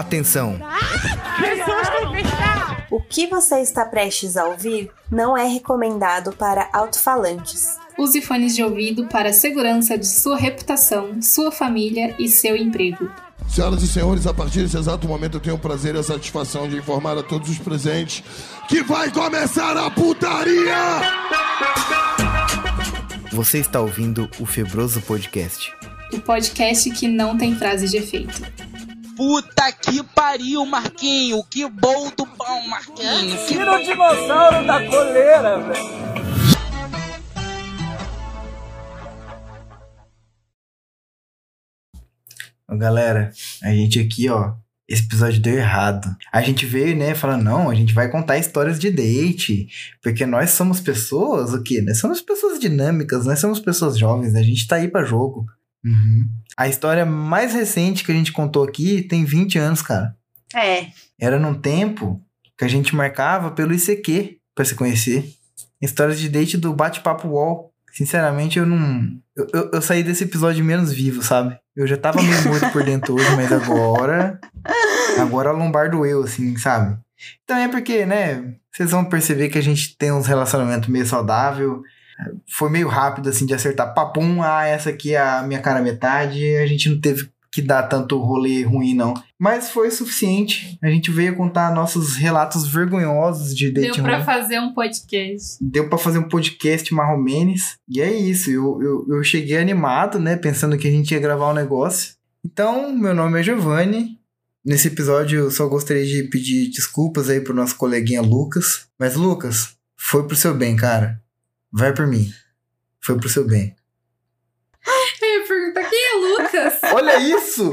Atenção! O que você está prestes a ouvir não é recomendado para alto-falantes. Use fones de ouvido para a segurança de sua reputação, sua família e seu emprego. Senhoras e senhores, a partir desse exato momento eu tenho o prazer e a satisfação de informar a todos os presentes que vai começar a putaria! Você está ouvindo o Febroso Podcast. O podcast que não tem frase de efeito. Puta que pariu, Marquinho! Que bom do pão, Marquinho! Que Tira o dinossauro da coleira, velho! Galera, a gente aqui, ó, esse episódio deu errado. A gente veio, né, falando, não, a gente vai contar histórias de date, porque nós somos pessoas, o quê? Nós somos pessoas dinâmicas, nós somos pessoas jovens, a gente tá aí pra jogo. Uhum. A história mais recente que a gente contou aqui tem 20 anos, cara. É. Era num tempo que a gente marcava pelo ICQ pra se conhecer. Histórias de date do bate-papo wall. Sinceramente, eu não. Eu, eu, eu, saí desse episódio menos vivo, sabe? Eu já tava meio morto por dentro hoje, mas agora. Agora a lombar doeu, assim, sabe? Então é porque, né? Vocês vão perceber que a gente tem uns relacionamentos meio saudável. Foi meio rápido, assim, de acertar. Papum, ah, essa aqui é a minha cara metade. A gente não teve que dar tanto rolê ruim, não. Mas foi suficiente. A gente veio contar nossos relatos vergonhosos de date Deu pra fazer um podcast. Deu pra fazer um podcast marromenes. E é isso. Eu, eu, eu cheguei animado, né? Pensando que a gente ia gravar um negócio. Então, meu nome é Giovanni. Nesse episódio eu só gostaria de pedir desculpas aí pro nosso coleguinha Lucas. Mas, Lucas, foi pro seu bem, cara. Vai por mim. Foi pro seu bem. Eu ia perguntar quem é Lucas? Olha isso!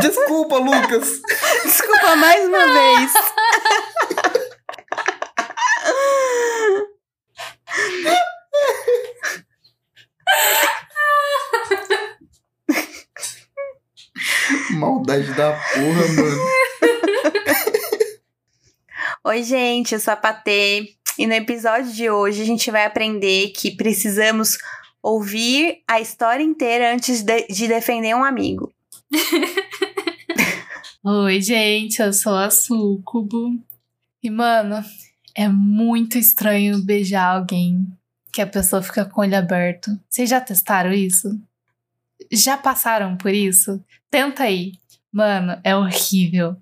Desculpa, Lucas! Desculpa mais uma vez. Maldade da porra, mano. Oi, gente, eu sou a Patê. E no episódio de hoje a gente vai aprender que precisamos ouvir a história inteira antes de, de defender um amigo. Oi, gente, eu sou a Sucubo. E, mano, é muito estranho beijar alguém que a pessoa fica com o olho aberto. Vocês já testaram isso? Já passaram por isso? Tenta aí. Mano, é horrível.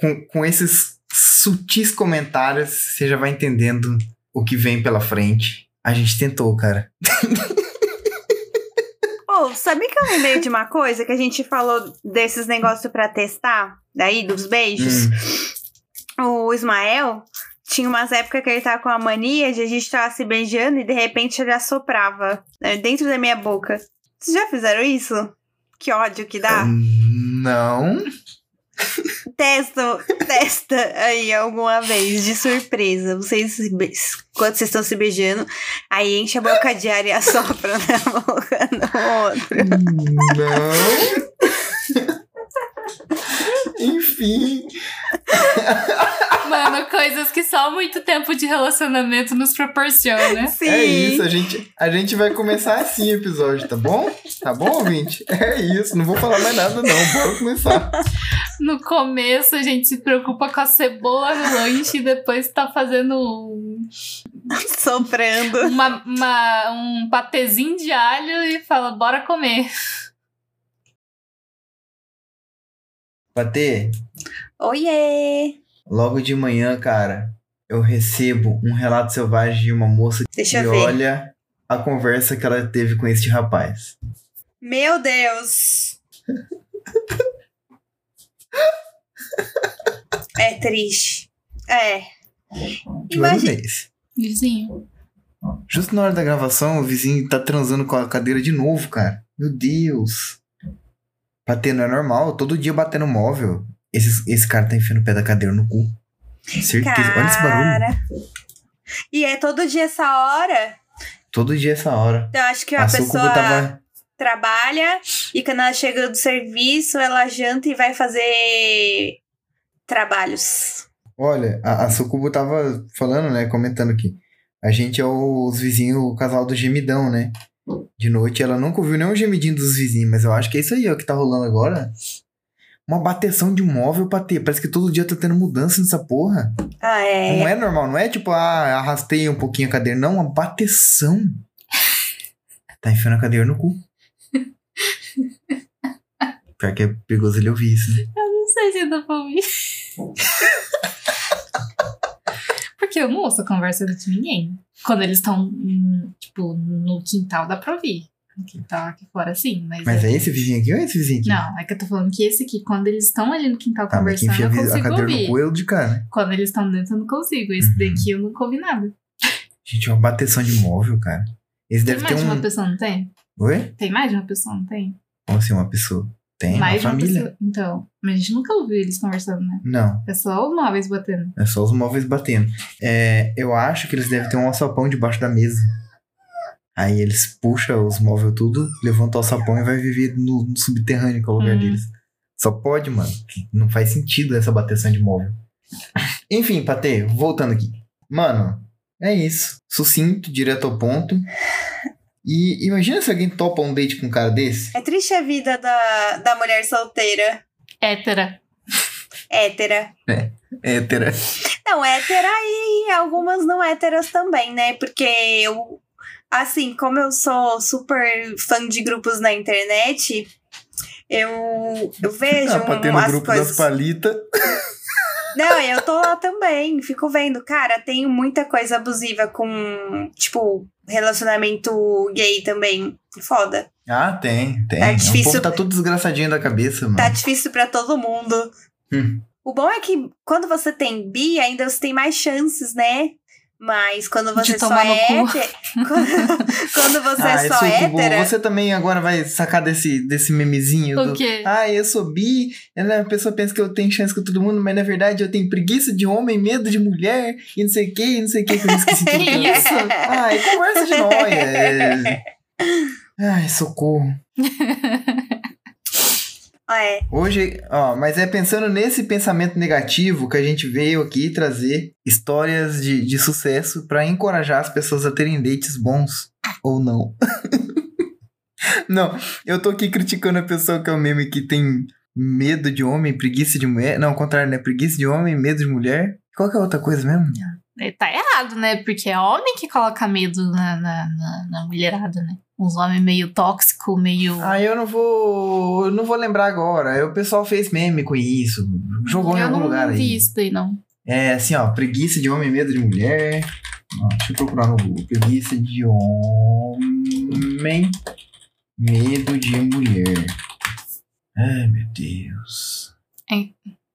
Com, com esses sutis comentários, você já vai entendendo o que vem pela frente. A gente tentou, cara. Oh, sabia que eu lembrei de uma coisa que a gente falou desses negócios pra testar? Daí, dos beijos? Hum. O Ismael tinha umas épocas que ele tava com a mania de a gente tava se beijando e de repente ele assoprava né, dentro da minha boca. Vocês já fizeram isso? Que ódio que dá. Não. Testa, testa aí alguma vez, de surpresa. Vocês, quando vocês estão se beijando, aí enche a boca de ar e assopra na boca do outro. Não. Enfim. Mano, coisas que só muito tempo de relacionamento nos proporciona. Sim. É isso, a gente, a gente vai começar assim o episódio, tá bom? Tá bom, ouvinte? É isso, não vou falar mais nada não, bora começar. No começo a gente se preocupa com a cebola no lanche e depois tá fazendo um, Soprando. uma, uma- um patezinho de alho e fala, bora comer. Patê, Oiê! logo de manhã, cara, eu recebo um relato selvagem de uma moça Deixa que olha a conversa que ela teve com este rapaz. Meu Deus! É triste. É. Que Imagina. é? Vizinho. Justo na hora da gravação, o vizinho tá transando com a cadeira de novo, cara. Meu Deus. Bater não é normal. Todo dia batendo móvel. Esse, esse cara tá enfiando o pé da cadeira no cu. Certeza. Olha esse barulho. Cara. E é todo dia essa hora. Todo dia essa hora. Então, eu acho que a, pessoa tava. trabalha e quando ela chega do serviço, ela janta e vai fazer trabalhos. Olha, a, a Sucubo tava falando, né? Comentando aqui. A gente é os vizinhos, o casal do gemidão, né? De noite ela nunca ouviu nenhum gemidinho dos vizinhos, mas eu acho que é isso aí, ó, que tá rolando agora. uma bateção de móvel pra ter. Parece que todo dia tá tendo mudança nessa porra. Ah, é. Não é normal, não é tipo, ah, arrastei um pouquinho a cadeira. Não, uma bateção. Tá enfiando a cadeira no cu. Pior que é perigoso ele ouvir isso, né? Eu não sei se dá pra ouvir. Porque eu não ouço a conversa de ninguém. Quando eles estão, tipo, no quintal, dá pra ouvir. No quintal aqui fora, sim. Mas, Mas é- é esse vizinho aqui ou é esse vizinho aqui? Não, é que eu tô falando que esse aqui, quando eles estão ali no quintal Tá, mas quem conversando, enfia eu a consigo cadeira ouvir. no cu é o de cá, né? Quando eles estão dentro, eu não consigo. Esse Uhum. daqui eu nunca ouvi nada. Gente, uma bateção de móvel, cara. Esse Tem deve mais ter de um. uma pessoa, não tem? Oi? Tem mais de uma pessoa, não tem? Como assim, uma pessoa? Tem, mais uma família. pessoa. Então, mas a gente nunca ouviu eles conversando, né? Não, É só os móveis batendo. é só os móveis batendo. É, eu acho que eles devem ter um alçapão debaixo da mesa. Aí eles puxam os móveis tudo, levantam o alçapão e vai viver no, no subterrâneo, que é o lugar Hum. deles. Só pode, mano. Não faz sentido essa bateção de móvel. Enfim, Patê, voltando aqui. Mano, é isso. Sucinto, direto ao ponto. E imagina se alguém topa um date com um cara desse. É triste a vida da, da mulher solteira, Hétera. hétera. Hétera. Não, hétera e algumas não héteras também, né? Porque eu, assim, como eu sou super fã de grupos na internet, eu, eu vejo Ah, Patê no umas grupo coisas. das palitas. Não, eu tô lá também, fico vendo. Cara, tem muita coisa abusiva com, tipo, relacionamento gay também. Foda. Ah, tem, tem. Tá o difícil- povo tá tudo desgraçadinho da cabeça, mano. Tá difícil pra todo mundo. Hum. O bom é que quando você tem bi, ainda você tem mais chances, né? Mas quando você só é hétero. Quando, quando você ah, é só isso, hétera. Você também agora vai sacar desse, desse memezinho O do... quê? Ah, eu sou bi, a pessoa pensa que eu tenho chance com todo mundo, mas na verdade eu tenho preguiça de homem, medo de mulher, e não sei o que, e não sei o que, que eu esqueci tudo Isso. Ai, conversa de nóia. é. Ai, socorro. É. Hoje, ó, mas é pensando nesse pensamento negativo que a gente veio aqui trazer histórias de, de sucesso pra encorajar as pessoas a terem dates bons. Ou não. não, eu tô aqui criticando a pessoa que é o meme que tem medo de homem, preguiça de mulher. Não, ao contrário, né? Preguiça de homem, medo de mulher. Qual que é a outra coisa mesmo? Tá errado, né? Porque é homem que coloca medo na, na, na, na mulherada, né? Uns homens meio tóxico, meio. Ah, eu não vou. Eu não vou lembrar agora. O pessoal fez meme com isso. Jogou em eu algum não lugar vi aí. isso daí, não. É assim, ó, preguiça de homem, medo de mulher. Ó, deixa eu procurar no Google. Preguiça de homem, medo de mulher. Ai, meu Deus. É.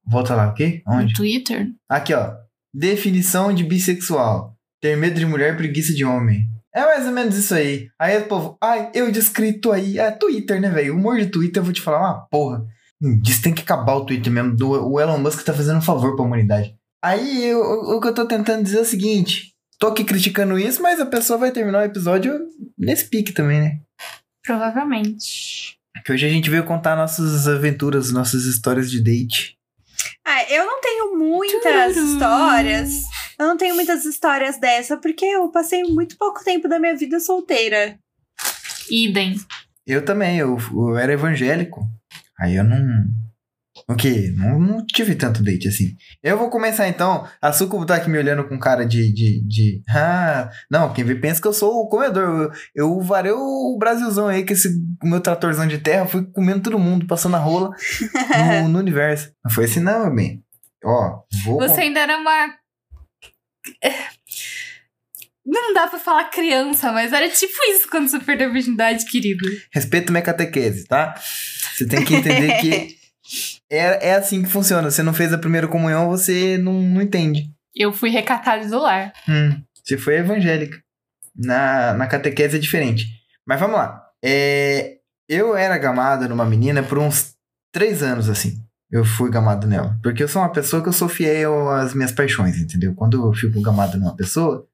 Volta lá, o quê? No Onde? Twitter. Aqui, ó. Definição de bissexual. Ter medo de mulher, preguiça de homem. É mais ou menos isso aí. Aí o povo, ai, eu descrito aí. É Twitter, né, velho? O humor de Twitter, eu vou te falar uma porra. Hum, Diz que tem que acabar o Twitter mesmo. Do, o Elon Musk tá fazendo um favor pra humanidade. Aí eu- o, o que eu tô tentando dizer é o seguinte: tô aqui criticando isso, mas a pessoa vai terminar o episódio nesse pique também, né? Provavelmente. Que hoje a gente veio contar nossas aventuras, nossas histórias de date. Ah, eu não tenho muitas Tururu. histórias. Eu não tenho muitas histórias dessa, porque eu passei muito pouco tempo da minha vida solteira. Idem. Eu também, eu, eu era evangélico. Aí eu não. O quê? Não, não tive tanto date assim. Eu vou começar então. A Sucubo tá aqui me olhando com cara de. de, de ah, não, quem vê pensa que eu sou o comedor. Eu, eu varei o Brasilzão aí, que esse o meu tratorzão de terra, fui comendo todo mundo, passando a rola no, no universo. Não foi assim, não, meu bem. Ó, vou. Você ainda era uma. Não dá pra falar criança, mas era tipo isso quando você perdeu a virgindade, querido. Respeita minha catequese, tá? Você tem que entender que é, é assim que funciona. Você não fez a primeira comunhão, você não, não entende. Eu fui recatada do lar. Hum, você foi evangélica. Na, na catequese é diferente. Mas vamos lá. É, eu era gamada numa menina por uns três anos, assim. Eu fui gamado nela. Porque eu sou uma pessoa que eu sou fiel às minhas paixões, entendeu? Quando eu fico gamado numa pessoa,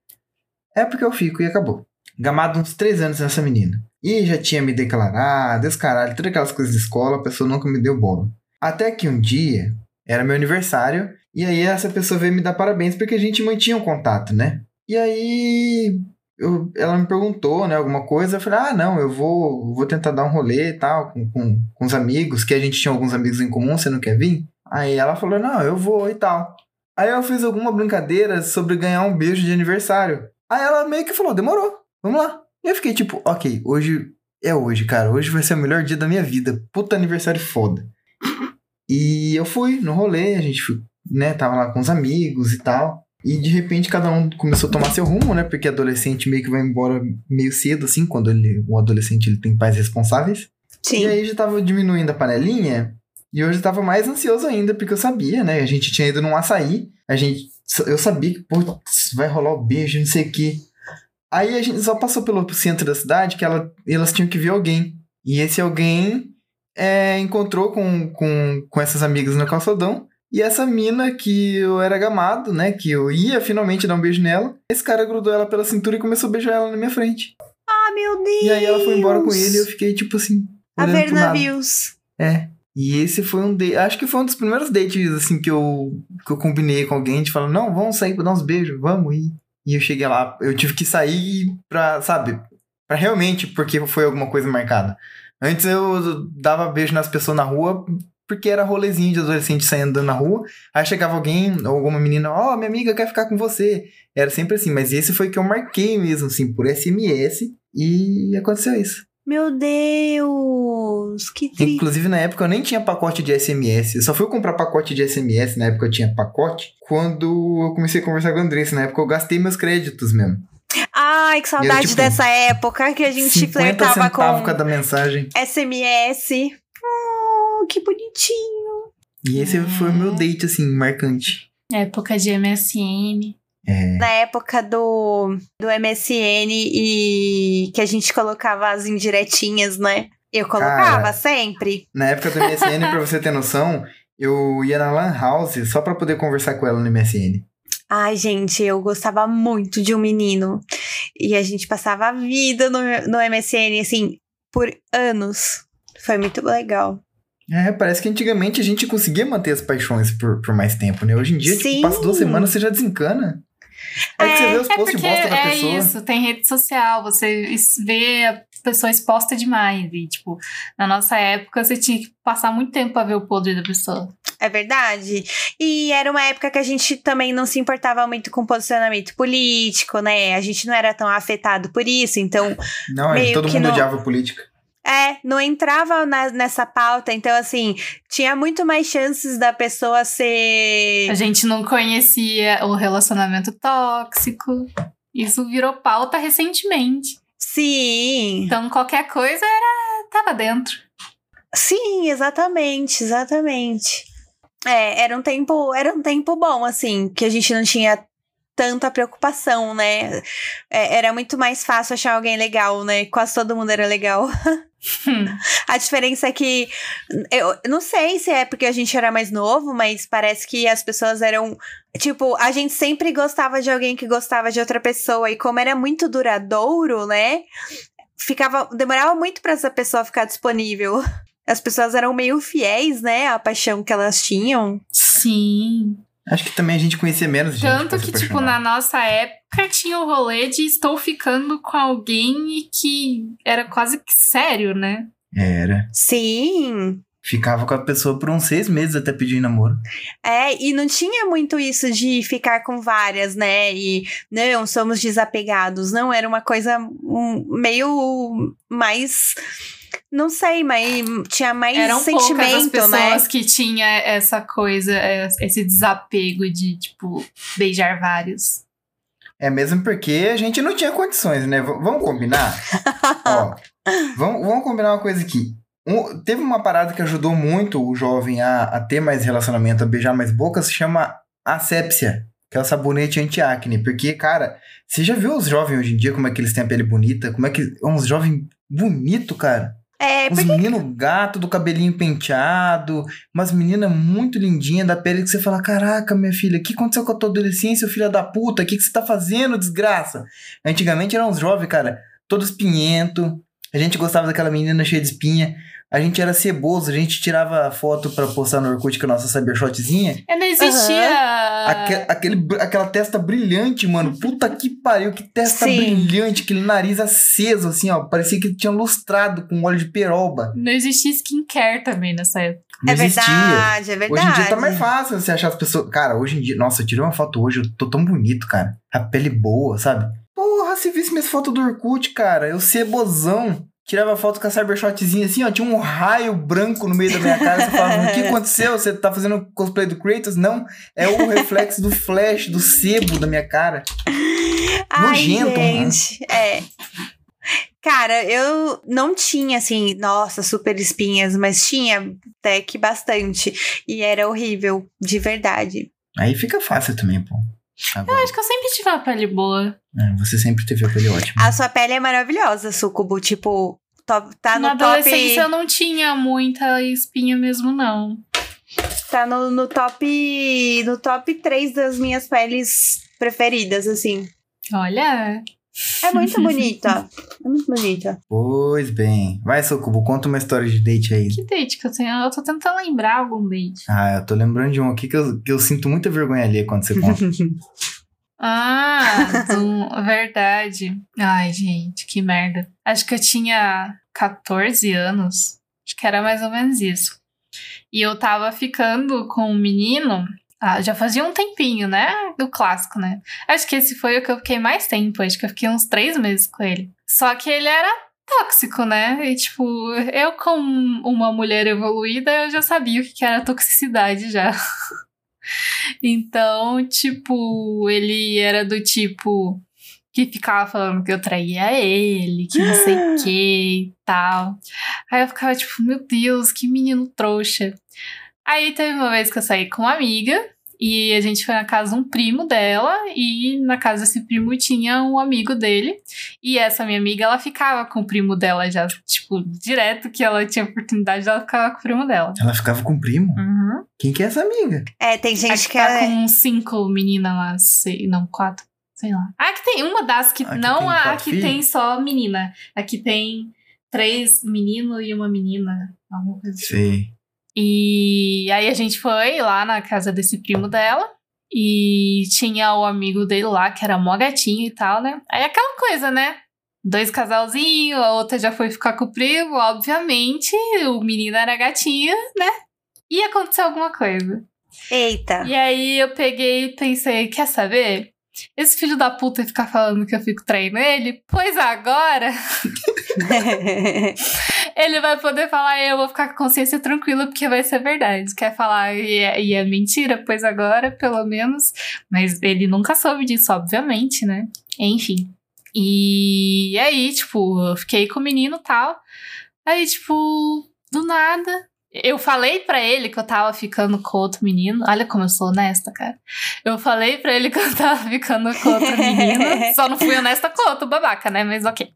é porque eu fico e acabou. Gamado uns três anos nessa menina. E já tinha me declarado, esse caralho, todas aquelas coisas de escola, a pessoa nunca me deu bola. Até que um dia, era meu aniversário, e aí essa pessoa veio me dar parabéns porque a gente mantinha um contato, né? E aí eu, ela me perguntou, né, alguma coisa. Eu falei, ah, não, eu vou, vou tentar dar um rolê e tal, com, com, com os amigos, que a gente tinha alguns amigos em comum, você não quer vir? Aí ela falou, não, eu vou e tal. Aí eu fiz alguma brincadeira sobre ganhar um beijo de aniversário. Aí ela meio que falou, demorou, vamos lá. E eu fiquei tipo, ok, hoje é hoje, cara. Hoje vai ser o melhor dia da minha vida. Puta aniversário foda. E eu fui no rolê, a gente, né, tava lá com os amigos e tal. E de repente cada um começou a tomar seu rumo, né? Porque adolescente meio que vai embora meio cedo, assim, quando ele, o adolescente ele tem pais responsáveis. Sim. E aí já tava diminuindo a panelinha. E hoje eu tava mais ansioso ainda, porque eu sabia, né? A gente tinha ido num açaí. A gente. Eu sabia que, pô, vai rolar o beijo, não sei o quê. Aí a gente só passou pelo centro da cidade que ela, elas tinham que ver alguém. E esse alguém é, encontrou com, com, com essas amigas no calçadão. E essa mina que eu era gamado, né? Que eu ia finalmente dar um beijo nela. Esse cara grudou ela pela cintura e começou a beijar ela na minha frente. Ah, meu Deus! E aí ela foi embora com ele e eu fiquei tipo assim. A ver navios. É. E esse foi um date. Acho que foi um dos primeiros dates, assim, que eu, que eu combinei com alguém. De falar, não, vamos sair pra dar uns beijos, vamos ir. E eu cheguei lá, eu tive que sair pra, sabe, pra realmente, porque foi alguma coisa marcada. Antes eu dava beijo nas pessoas na rua, porque era rolezinho de adolescente saindo na rua. Aí chegava alguém, ou alguma menina, ó, minha amiga quer ficar com você. Era sempre assim, mas esse foi que eu marquei mesmo, assim, por SMS. E aconteceu isso. Meu Deus! Que triste. Inclusive, na época eu nem tinha pacote de SMS. Eu só fui comprar pacote de SMS, na época eu tinha pacote, quando eu comecei a conversar com a Andressa. Na época eu gastei meus créditos mesmo. Ai, que saudade tipo, dessa época que a gente 50 flertava com cada mensagem. SMS. Oh, que bonitinho. E esse foi o meu date, assim, marcante. Época de MSN. É. Na época do, do MSN e que a gente colocava as indiretinhas, né? Eu colocava Cara. sempre. Na época do MSN, pra você ter noção, eu ia na Lan House só pra poder conversar com ela no MSN. Ai, gente, eu gostava muito de um menino. E a gente passava a vida no, no MSN, assim, por anos. Foi muito legal. É, parece que antigamente a gente conseguia manter as paixões por, por mais tempo, né? Hoje em dia, Sim. tipo, passa duas semanas, você já desencana. Aí que você vê os É posts de bosta da é pessoa. isso, tem rede social, você vê a pessoa exposta demais. E, tipo, na nossa época, você tinha que passar muito tempo pra ver o podre da pessoa. É verdade. E era uma época que a gente também não se importava muito com posicionamento político, né? A gente não era tão afetado por isso, então Não, é, meio todo que mundo não- odiava política. É, não entrava na- nessa pauta, então assim, tinha muito mais chances da pessoa ser. A gente não conhecia o relacionamento tóxico. Isso virou pauta recentemente. Sim, Então, qualquer coisa era tava dentro. sim, exatamente, exatamente. É, era um tempo, era um tempo bom, assim, que a gente não tinha tanta preocupação, né? É, era muito mais fácil achar alguém legal, né? Quase todo mundo era legal. Hum. A diferença é que eu não sei se é porque a gente era mais novo, mas parece que as pessoas eram tipo, a gente sempre gostava de alguém que gostava de outra pessoa e como era muito duradouro, né? Ficava demorava muito pra essa pessoa ficar disponível. As pessoas eram meio fiéis, né, à paixão que elas tinham. Sim. Acho que também a gente conhecia menos gente. Tanto que, tipo, na nossa época tinha o rolê de estou ficando com alguém e que era quase que sério, né? Era. Sim. Ficava com a pessoa por uns seis meses até pedir namoro. É, e não tinha muito isso de ficar com várias, né? E não, somos desapegados. Não, era uma coisa meio mais. Não sei, mas tinha mais Eram poucas as sentimento, pessoas né? que tinha essa coisa, é, esse desapego de, tipo, beijar vários. É mesmo porque a gente não tinha condições, né? V- vamos combinar? Ó, vamos, vamos combinar uma coisa aqui. Um- teve uma parada que ajudou muito o jovem a, a ter mais relacionamento, a beijar mais bocas, se chama asepsia, que é o sabonete anti-acne. Porque, cara, você já viu os jovens hoje em dia, como é que eles têm a pele bonita? Como é que. Uns jovens bonito, cara. É, Uns porque meninos gato do cabelinho penteado, umas meninas muito lindinhas da pele que você fala: Caraca, minha filha, o que aconteceu com a tua adolescência, filha da puta? O que, que você tá fazendo, desgraça? Antigamente eram uns jovens, cara, todos pinhento. A gente gostava daquela menina cheia de espinha. A gente era ceboso, a gente tirava foto pra postar no Orkut com a nossa cybershotzinha. Eu não existia. Aque- aquele, aquela testa brilhante, mano. Puta que pariu, que testa Sim. brilhante, aquele nariz aceso, assim, ó. Parecia que tinha lustrado com óleo de peroba. Não existia skincare também nessa época. Não é existia. verdade, é verdade. Hoje em dia tá mais fácil você achar as pessoas. Cara, hoje em dia. Nossa, eu tirei uma foto hoje, eu tô tão bonito, cara. A pele boa, sabe? Porra, se visse minhas fotos do Orkut, cara, eu cebosão. Tirava foto com a cybershotzinha assim, ó. Tinha um raio branco no meio da minha cara. Você falava, o que aconteceu? Você tá fazendo cosplay do Kratos? Não, é o reflexo do flash, do sebo da minha cara. Ai, Nojento, né? gente. É. Cara, eu não tinha, assim, nossa, super espinhas, mas tinha até que bastante. E era horrível, de verdade. Aí fica fácil também, pô. Agora, Acho que eu sempre tive uma pele boa. é, você sempre teve a pele ótima. A sua pele é maravilhosa, Sucubo. Tipo, top- tá Na no top. adolescência eu não tinha muita espinha mesmo, não. Tá no, no top. No top 3 das minhas peles preferidas, assim. Olha, É muito bonita. É muito bonita. Pois bem. Vai, Socubo, conta uma história de date aí. que date que eu tenho? Eu tô tentando lembrar algum date. Ah, eu tô lembrando de um aqui que eu, que eu sinto muita vergonha ali quando você conta. Ah, do- verdade. Ai, gente, que merda. Acho que eu tinha 14 anos. Acho que era mais ou menos isso. E eu tava ficando com um menino. Ah, já fazia um tempinho, né? O clássico, né? Acho que esse foi o que eu fiquei mais tempo. Acho que eu fiquei uns três meses com ele. Só que ele era tóxico, né? E, tipo, eu, como uma mulher evoluída, eu já sabia o que era toxicidade já. Então, tipo, ele era do tipo que ficava falando que eu traía ele, que não sei o que e tal. Aí eu ficava tipo, meu Deus, que menino trouxa. Aí teve uma vez que eu saí com uma amiga e a gente foi na casa de um primo dela e na casa desse primo tinha um amigo dele. E essa minha amiga, ela ficava com o primo dela já, tipo, direto que ela tinha oportunidade, ela ficava com o primo dela. Ela ficava com o primo? Uhum. Quem que é essa amiga? É, tem gente que que tá é. com cinco meninas lá, sei, não, quatro, sei lá. Ah, que tem uma das que. Aqui não tem a, que tem só menina. Aqui tem três meninos e uma menina. Alguma coisa assim. Sei. E aí a gente foi lá na casa desse primo dela. E tinha o amigo dele lá, que era mó gatinho e tal, né? Aí aquela coisa, né? Dois casalzinhos, a outra já foi ficar com o primo, obviamente. O menino era gatinho, né? Ia acontecer alguma coisa. Eita. E aí eu peguei e pensei, quer saber? Esse filho da puta ficar falando que eu fico traindo ele, pois agora ele vai poder falar eu vou ficar com a consciência tranquila porque vai ser verdade. Quer falar e é, e é mentira, pois agora, pelo menos. Mas ele nunca soube disso, obviamente, né? Enfim. E aí, tipo, eu fiquei com o menino e tal. Aí, tipo, do nada, eu falei pra ele que eu tava ficando com outro menino. Olha como eu sou honesta, cara. Eu falei pra ele que eu tava ficando com outro menino. Só não fui honesta com outro babaca, né? Mas ok.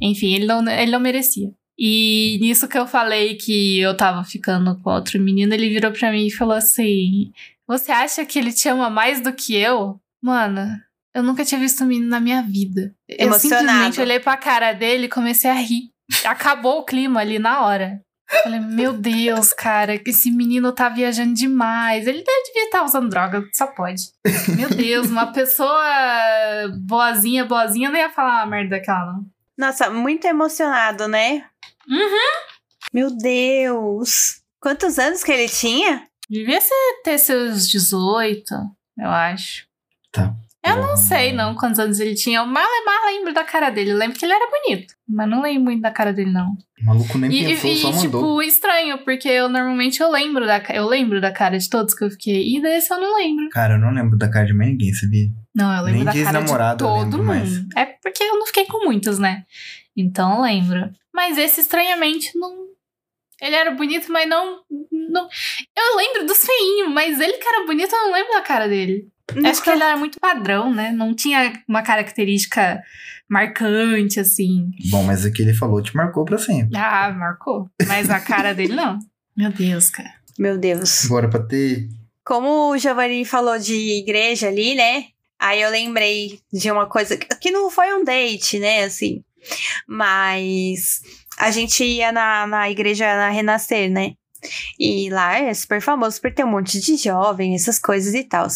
Enfim, ele não, ele não merecia. E nisso que eu falei que eu tava ficando com outro menino, ele virou pra mim e falou assim: Você acha que ele te ama mais do que eu? Mano, eu nunca tinha visto um menino na minha vida. Eu Emocionado. simplesmente olhei pra cara dele e comecei a rir. Acabou o clima ali na hora. Falei, meu Deus, cara, que esse menino tá viajando demais. Ele devia estar usando droga, só pode. Meu Deus, uma pessoa boazinha, boazinha não ia falar uma merda daquela, não. Nossa, muito emocionado, né? Uhum. Meu Deus. Quantos anos que ele tinha? Devia ser, ter seus 18, eu acho. Tá. Eu não sei, não, quantos anos ele tinha. Eu mal, mal lembro da cara dele. Eu lembro que ele era bonito. Mas não lembro muito da cara dele, não. O maluco nem E, pensou, e- só e, mandou. tipo, estranho, porque eu normalmente eu lembro da eu lembro da cara de todos que eu fiquei. E desse eu não lembro. Cara, eu não lembro da cara de mais ninguém, sabia? Não, eu lembro Nem da de cara de todo mundo. mais. É porque eu não fiquei com muitos, né? Então eu lembro. Mas esse, estranhamente, não. Ele era bonito, mas não. não... Eu lembro dos feinhos, mas ele que era bonito, eu não lembro da cara dele. Acho que ele era muito padrão, né? Não tinha uma característica marcante, assim. Bom, mas o que ele falou te marcou pra sempre. Ah, marcou. Mas a cara dele não. Meu Deus, cara. Meu Deus. Bora pra ter. Como o Giovanni falou de igreja ali, né? Aí eu lembrei de uma coisa que não foi um date, né? Assim. Mas a gente ia na, na igreja na Renascer, né? E lá é super famoso por ter um monte de jovem, essas coisas e tal.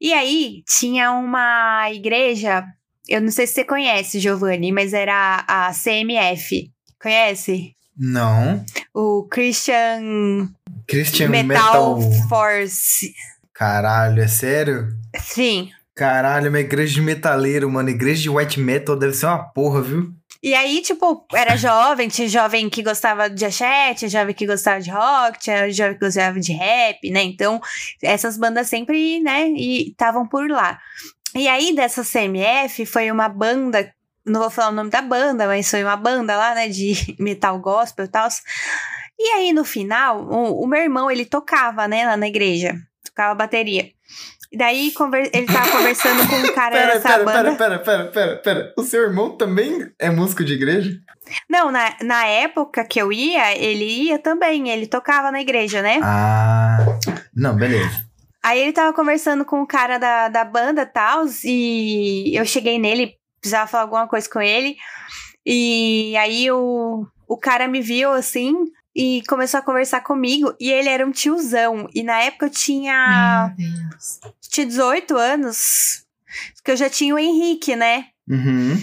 E aí tinha uma igreja, eu não sei se você conhece, Giovanni, mas era a CMF. Conhece? Não. O Christian Christian Metal, Metal. Force. Caralho, é sério? Sim. Caralho, uma igreja de metaleiro, mano. Igreja de white metal deve ser uma porra, viu? E aí, tipo, era jovem, tinha jovem que gostava de axé, tinha jovem que gostava de rock, tinha jovem que gostava de rap, né? Então, essas bandas sempre, né, estavam por lá. E aí, dessa CMF, foi uma banda, não vou falar o nome da banda, mas foi uma banda lá, né, de metal gospel e tal. E aí, no final, o, o meu irmão, ele tocava, né, lá na igreja, tocava bateria. E daí, conver- ele tava conversando com um cara Pera, dessa pera, banda. pera, pera, pera, pera, pera. O seu irmão também é músico de igreja? Não, na, na época que eu ia, ele ia também, ele tocava na igreja, né? Ah. Não, beleza. Aí ele tava conversando com o cara da, da banda e tal, e eu cheguei nele, precisava falar alguma coisa com ele, e aí o, o cara me viu assim e começou a conversar comigo, e ele era um tiozão, e na época eu tinha, Meu Deus. tinha 18 anos, que eu já tinha o Henrique, né? Uhum.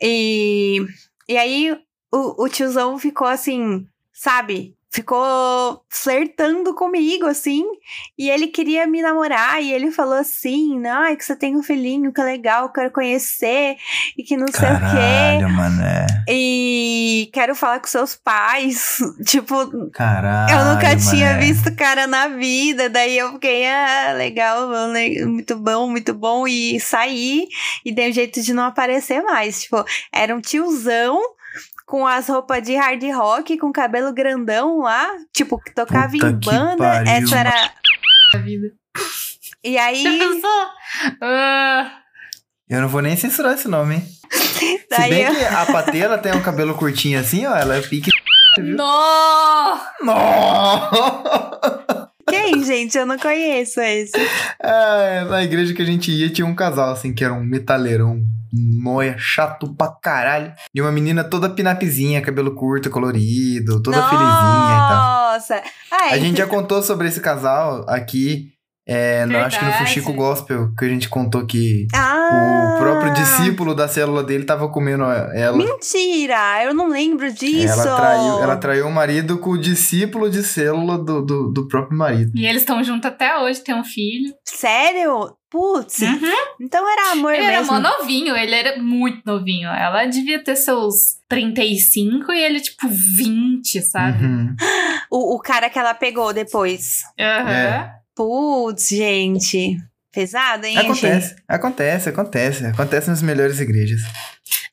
E, e aí o, o tiozão ficou assim, sabe? Ficou flertando comigo, assim, e ele queria me namorar, e ele falou assim, não, é que você tem um filhinho, que é legal, quero conhecer, e que não sei o quê, Caralho, mané. e quero falar com seus pais, tipo, Caralho. eu nunca tinha mané. visto o cara na vida, daí eu fiquei, ah, legal, le- muito bom, muito bom, e saí e dei um jeito de não aparecer mais. Tipo, era um tiozão com as roupas de hard rock, com cabelo grandão lá, tipo, que tocava Puta em que banda. pariu. Essa era. A vida. E aí, Já pensou? Ah, Eu não vou nem censurar esse nome, hein? Se daí bem eu- que a Patê, ela tem um cabelo curtinho assim, ó. Ela é pique. não! Nossa! Quem, gente? Eu não conheço esse. É, na igreja que a gente ia tinha um casal, assim, que era um metaleirão. Noia, chato pra caralho. E uma menina toda pinapzinha, cabelo curto, colorido, toda felizinha e tal. Nossa! A gente já esse- contou sobre esse casal aqui, é, acho que no. Fuxico Gospel, que a gente contou que Ah, o próprio discípulo da célula dele tava comendo ela. Mentira! Eu não lembro disso. Ela traiu, ela traiu o marido com o discípulo de célula do, do, do próprio marido. E eles estão juntos até hoje, tem um filho. Sério? Putz, Uhum. então era amor Ele era mesmo. mó novinho, ele era muito novinho. Ela devia ter seus 35 e ele, tipo, 20, sabe? Uhum. O, o cara que ela pegou depois. Aham. É. Putz, gente. Pesado, hein? Acontece, acontece, acontece. Acontece nas melhores igrejas.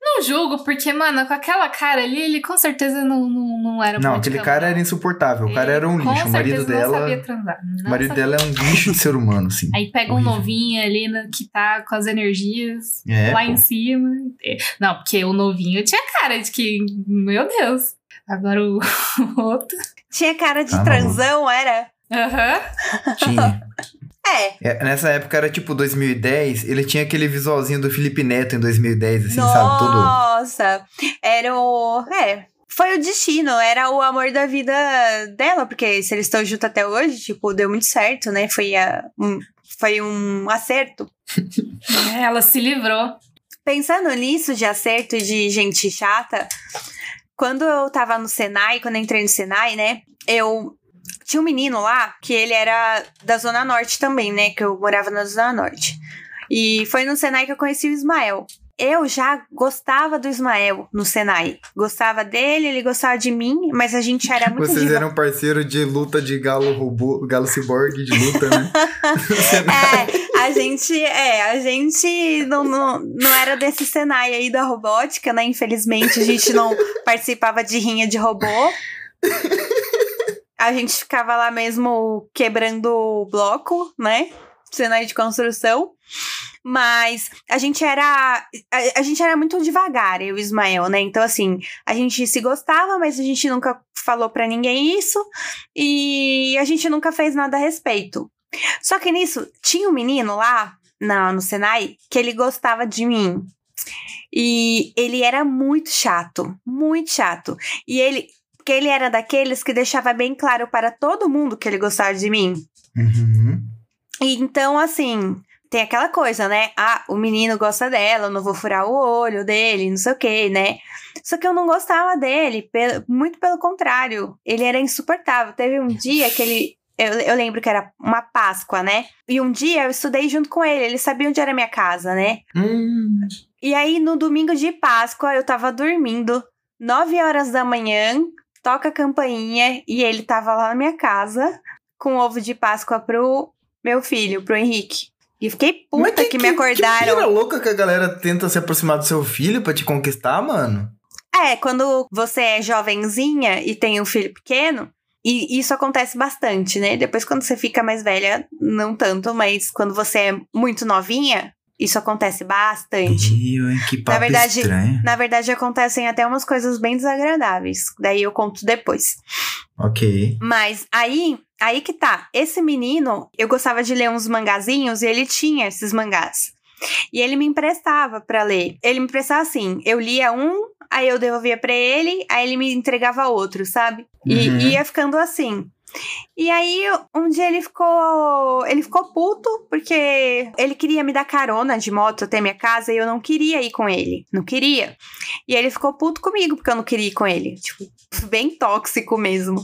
Não julgo, porque, mano, com aquela cara ali, ele com certeza não, não, não era Não, aquele cara era insuportável. O cara Ele era um lixo. O marido Não sabia dela. O Não marido sabia. dela é um lixo de ser humano, assim. Aí pega um Horrível. novinho ali né, que tá com as energias É, lá pô. em cima. É, Não, porque o novinho tinha cara de que, meu Deus. Agora o o outro. Tinha cara de Tá transão, era? Aham. Tinha. É. É, nessa época era tipo 2010, ele tinha aquele visualzinho do Felipe Neto em 2010, assim, sabe? Todo. Nossa. Era o. É. Foi o destino, era o amor da vida dela, porque se eles estão juntos até hoje, tipo, deu muito certo, né? Foi, a, um, foi um acerto. É, Ela se livrou. Pensando nisso de acerto de gente chata, quando eu tava no Senai, quando eu entrei no Senai, né? Eu tinha um menino lá que ele era da Zona Norte também, né? Que eu morava na Zona Norte. E foi no Senai que eu conheci o Ismael. Eu já gostava do Ismael no Senai. Gostava dele, ele gostava de mim, mas a gente era muito Vocês diva- eram parceiro de luta de galo robô, galo ciborgue de luta, né? É, a gente, é, a gente não, não, não era desse Senai aí da robótica, né? Infelizmente, a gente não participava de rinha de robô. A gente ficava lá mesmo quebrando o bloco, né? Senai de construção. Mas a gente era. A, a gente era muito devagar, eu e o Ismael, né? Então, assim, a gente se gostava, mas a gente nunca falou pra ninguém isso. E a gente nunca fez nada a respeito. Só que nisso, tinha um menino lá na, no Senai que ele gostava de mim. E ele era muito chato, muito chato. E ele, porque ele era daqueles que deixava bem claro para todo mundo que ele gostava de mim. Uhum. E então, assim, tem aquela coisa, né? Ah, o menino gosta dela, eu não vou furar o olho dele, não sei o quê, né? Só que eu não gostava dele, muito pelo contrário. Ele era insuportável. Teve um dia que ele. Eu, eu lembro que era uma Páscoa, né? E um dia eu estudei junto com ele, ele sabia onde era a minha casa, né? Hum, E aí, no domingo de Páscoa, eu tava dormindo, 9 horas da manhã, toca a campainha e ele tava lá na minha casa com ovo de Páscoa pro meu filho, pro Henrique. E fiquei puta que, me Que acordaram. pira louca que a galera tenta se aproximar do seu filho pra te conquistar, mano. É, quando você é jovenzinha e tem um filho pequeno, e isso acontece bastante, né? Depois, quando você fica mais velha, não tanto, mas quando você é muito novinha, isso acontece bastante. Que papo verdade- estranho. Na verdade, acontecem até umas coisas bem desagradáveis. Daí eu conto depois. Ok. Mas aí, aí que tá. Esse menino, eu gostava de ler uns mangazinhos e ele tinha esses mangás. E ele me emprestava pra ler. Ele me emprestava assim, eu lia um, aí eu devolvia pra ele, aí ele me entregava outro, sabe? E Uhum. ia ficando assim. E aí, um dia ele ficou. Ele ficou puto, porque ele queria me dar carona de moto até minha casa e eu não queria ir com ele. Não queria. E ele ficou puto comigo, porque eu não queria ir com ele. Tipo, bem tóxico mesmo.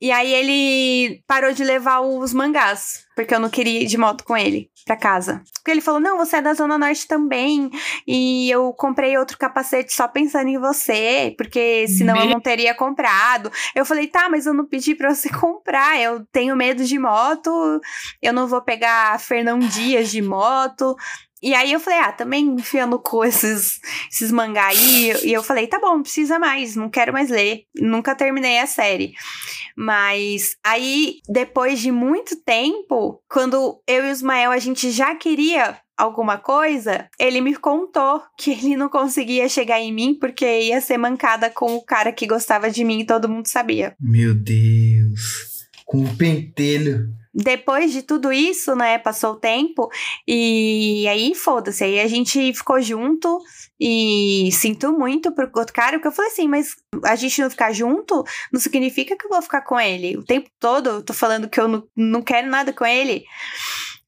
E aí ele parou de levar os mangás, porque eu não queria ir de moto com ele pra casa. Porque ele falou: "Não, você é da zona norte também, e eu comprei outro capacete só pensando em você, porque senão eu não teria comprado". Eu falei: "Tá, mas eu não pedi pra você comprar. Eu tenho medo de moto, eu não vou pegar Fernão Dias de moto". E aí eu falei, ah, também enfia no cu esses, esses mangá aí. E eu falei, tá bom, não precisa mais, não quero mais ler. Nunca terminei a série. Mas aí, depois de muito tempo, quando eu e o Ismael a gente já queria alguma coisa, ele me contou que ele não conseguia chegar em mim porque ia ser mancada com o cara que gostava de mim e todo mundo sabia. Meu Deus. Com o pentelho. Depois de tudo isso, né, passou o tempo e aí foda-se, aí a gente ficou junto e sinto muito pro outro cara, porque eu falei assim, mas a gente não ficar junto não significa que eu vou ficar com ele. O tempo todo eu tô falando que eu não, não quero nada com ele.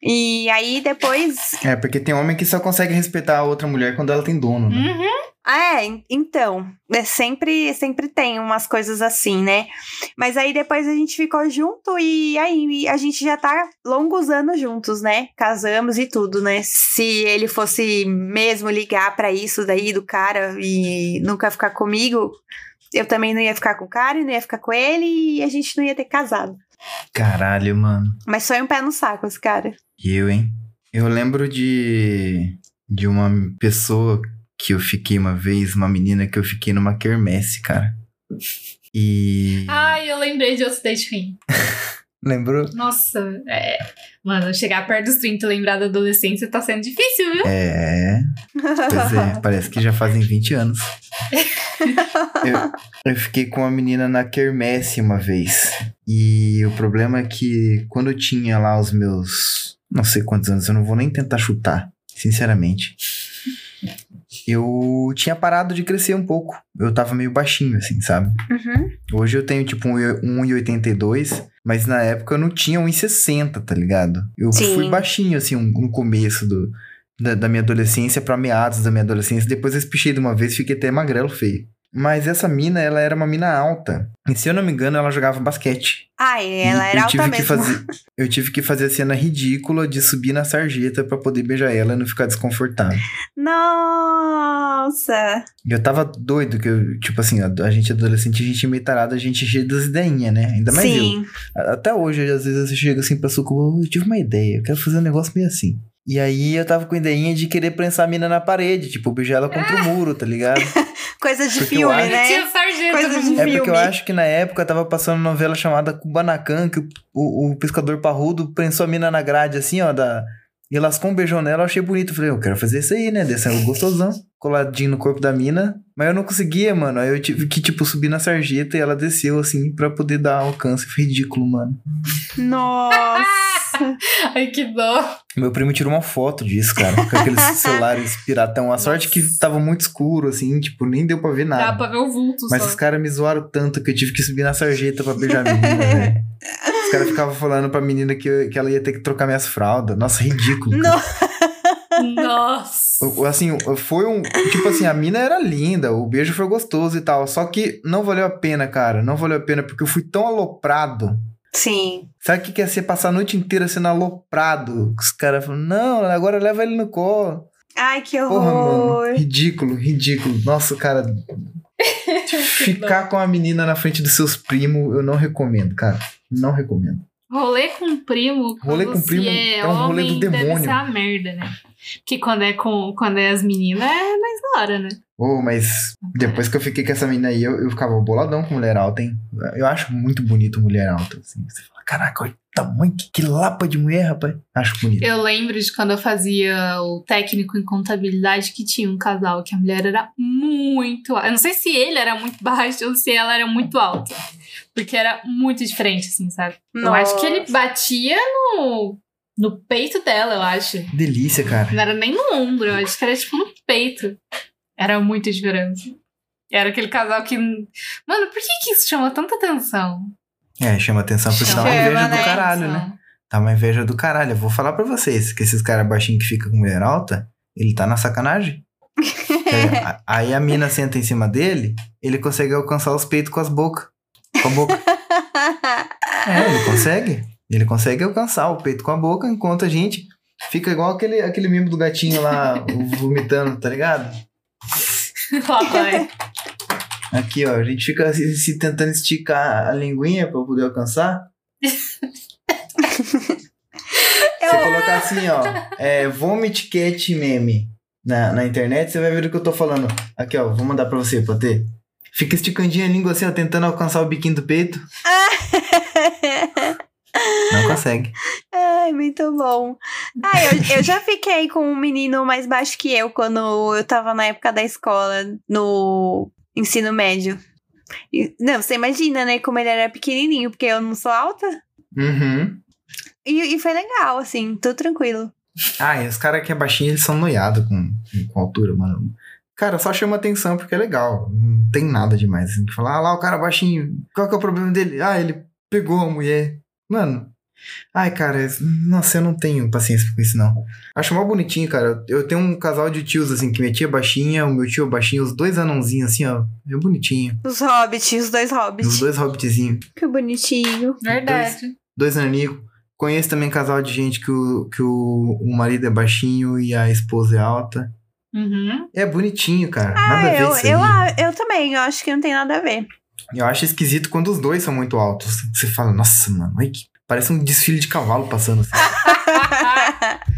E aí depois É, porque tem homem que só consegue respeitar a outra mulher quando ela tem dono, né? Uhum. Ah, é, então, é sempre, sempre tem umas coisas assim, né? Mas aí depois a gente ficou junto e aí a gente já tá longos anos juntos, né? Casamos e tudo, né? Se ele fosse mesmo ligar pra isso daí do cara e nunca ficar comigo, eu também não ia ficar com o cara e não ia ficar com ele e a gente não ia ter casado. Caralho, mano. Mas foi um pé no saco esse cara. Eu, hein? Eu lembro de, de uma pessoa que eu fiquei uma vez, uma menina que eu fiquei numa quermesse, cara. E. Ai, eu lembrei de outro date ruim. Lembrou? Nossa, é. Mano, chegar perto dos 30 e lembrar da adolescência tá sendo difícil, viu? É. Pois é, parece que já fazem 20 anos. Eu, eu fiquei com uma menina na quermesse uma vez. E o problema é que quando eu tinha lá os meus. Não sei quantos anos, eu não vou nem tentar chutar, sinceramente. Eu tinha parado de crescer um pouco. Eu tava meio baixinho, assim, sabe? Uhum. Hoje eu tenho tipo um 1,82, mas na época eu não tinha 1,60, tá ligado? Eu Sim. fui baixinho, assim, no começo do, da, da minha adolescência pra meados da minha adolescência. Depois eu espichei de uma vez e fiquei até magrelo feio. Mas essa mina, ela era uma mina alta. E se eu não me engano, ela jogava basquete. Ai, ela E era eu alta tive mesmo. que fazer Eu tive que fazer a cena ridícula de subir na sarjeta pra poder beijar ela e não ficar desconfortável. Nossa! Eu tava doido, que eu, tipo assim, a, a gente adolescente, a gente é meio tarado, a gente é cheio das ideinhas, né? Ainda mais eu. Sim. A- Até hoje, às vezes eu chego assim pra Suco, eu tive uma ideia, eu quero fazer um negócio meio assim. E aí eu tava com a ideinha de querer prensar a mina na parede, tipo, beijar ela contra o muro, tá ligado? Coisa de Porque filme, acho- né? Tinha sargento Coisa de mundo. É porque eu filme. acho que na época tava passando uma novela chamada Kubanacan, que o, o, o pescador parrudo prensou a mina na grade, assim, ó, da... E lascou um beijão nela, eu achei bonito. Falei, eu quero fazer isso aí, né? Descendo gostosão, coladinho no corpo da mina. Mas eu não conseguia, mano. Aí eu tive que, tipo, subir na sarjeta e ela desceu, assim, pra poder dar alcance. Foi ridículo, mano. Nossa! Ai, que dó. Meu primo tirou uma foto disso, cara. Com aqueles celulares piratão. A sorte que tava muito escuro, assim, tipo, nem deu pra ver Dá nada. pra ver o vulto Mas só. os caras me zoaram tanto que eu tive que subir na sarjeta pra beijar a menina, velho. Os caras ficavam falando pra menina que, que ela ia ter que trocar minhas fraldas. Nossa, ridículo. cara. Nossa. O- Assim, foi um. Tipo assim, a mina era linda, o beijo foi gostoso e tal. Só que não valeu a pena, cara. Não valeu a pena, porque eu fui tão aloprado. Sim. Sabe o que que ia ser passar a noite inteira sendo aloprado? Os caras falaram, não, agora leva ele no colo. Ai, que Porra, mano. horror. Ridículo, ridículo. Nossa, cara. Ficar com a menina na frente dos seus primos, eu não recomendo, cara. Não recomendo. Rolê com primo. Rolê com primo é, é um rolê do homem, Deve demônio. ser a merda, né? Porque quando é, com, quando é as meninas é mais da hora, né? Ô, mas depois que eu fiquei com essa menina aí, eu, eu ficava boladão com mulher alta, hein? Eu acho muito bonito mulher alta, assim. Você fala, caraca, olha o tamanho, que, lapa de mulher, rapaz. Acho bonito. Eu lembro de quando eu fazia o técnico em contabilidade que tinha um casal que a mulher era muito alta. Eu não sei se ele era muito baixo ou se ela era muito alta. Porque era muito diferente, assim, sabe? Eu acho que ele batia no, no peito dela, eu acho. Delícia, cara. Não era nem no ombro, eu acho que era tipo no peito. Era muito diferente. Era aquele casal que. Mano, por que, que isso chama tanta atenção? É, chama atenção porque dá uma inveja do né? caralho, né? Dá uma inveja do caralho. Eu vou falar pra vocês que esses caras baixinhos que ficam com mulher alta, ele tá na sacanagem. É, a- aí a mina senta em cima dele, ele consegue alcançar os peitos com as bocas. Com a boca. É, ele consegue. Ele consegue alcançar o peito com a boca, enquanto a gente fica igual aquele, aquele mimo do gatinho lá vomitando, tá ligado? Vai. Aqui, ó, a gente fica se, se tentando esticar a linguinha pra poder alcançar. Se Eu- colocar assim, ó, é Vomit Cat Meme na, na internet, você vai ver o que eu tô falando. Aqui, ó, vou mandar pra você, pra ter. Fica esticandinho a língua assim, ó, tentando alcançar o biquinho do peito. Não consegue. Ai, muito bom. Ah, eu, eu já fiquei com um menino mais baixo que eu quando eu tava na época da escola, no ensino médio. E- Não, você imagina, né, como ele era pequenininho, porque eu não sou alta. Uhum. E, e foi legal, assim, tudo tranquilo. Ah, e os caras que é baixinho, eles são noiados com, com altura, mano. Cara, só chama atenção porque é legal. Não tem nada demais. Tem que falar, ah lá, o cara baixinho. Qual que é o problema dele? Ah, ele pegou a mulher. Mano. Ai, cara, nossa, eu não tenho paciência com isso, não. Acho mó bonitinho, cara. Eu tenho um casal de tios, assim, que minha tia é baixinha, o meu tio é baixinho, os dois anãozinhos, assim, ó. É bonitinho. Os hobbits, os dois Os hobbits. dois hobbitzinhos. Que bonitinho. Verdade. Dois nanicos. Conheço também casal de gente que, o, que o, o marido é baixinho e a esposa é alta. Uhum. É bonitinho, cara. Nada a Ah, ver eu, isso aí. eu, a- eu também, eu acho que não tem nada a ver. Eu acho esquisito quando os dois são muito altos. Você fala, nossa, mano, ai, que- parece um desfile de cavalo passando assim.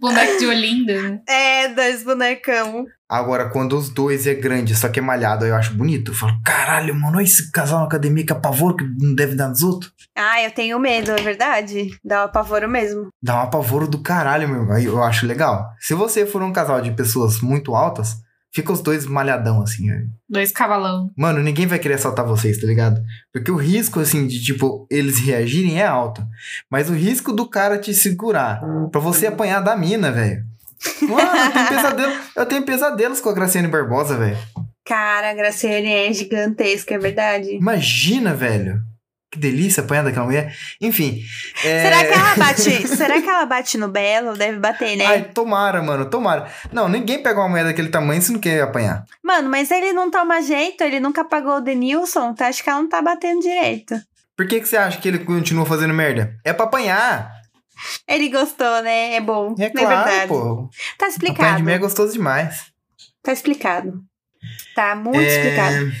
Boneco de Olinda, né? é, dois bonecão. Agora, quando os dois é grande, só que é malhado, aí eu acho bonito. Eu falo, caralho, mano, olha esse casal na academia que apavoro que não deve dar nos outros. Ah, eu tenho medo, é verdade? Dá um apavoro mesmo. Dá um apavoro do caralho, meu. Aí eu acho legal. Se você for um casal de pessoas muito altas, fica os dois malhadão, assim. ó. Dois cavalão. Mano, ninguém vai querer assaltar vocês, tá ligado? Porque o risco, assim, de, tipo, eles reagirem é alto. Mas o risco do cara te segurar pra você apanhar da mina, velho. Mano, eu tenho, pesadelo, eu tenho pesadelos com a Graciane Barbosa, velho. Cara, a Graciane é gigantesca, é verdade. Imagina, velho. Que delícia apanhar daquela mulher. Enfim. é- Será que ela bate? será que ela bate no Belo? Deve bater, né? Ai, tomara, mano, tomara. Não, ninguém pega uma mulher daquele tamanho se não quer apanhar. Mano, mas ele não toma jeito, ele nunca pagou o Denilson, tá? Acho que ela não tá batendo direito. Por que, que você acha que ele continua fazendo merda? É pra apanhar. Ele gostou, né? É bom. É É, claro, verdade. pô. Tá Apanhar de explicado. mulher é gostoso demais. Tá explicado. Tá muito É, explicado.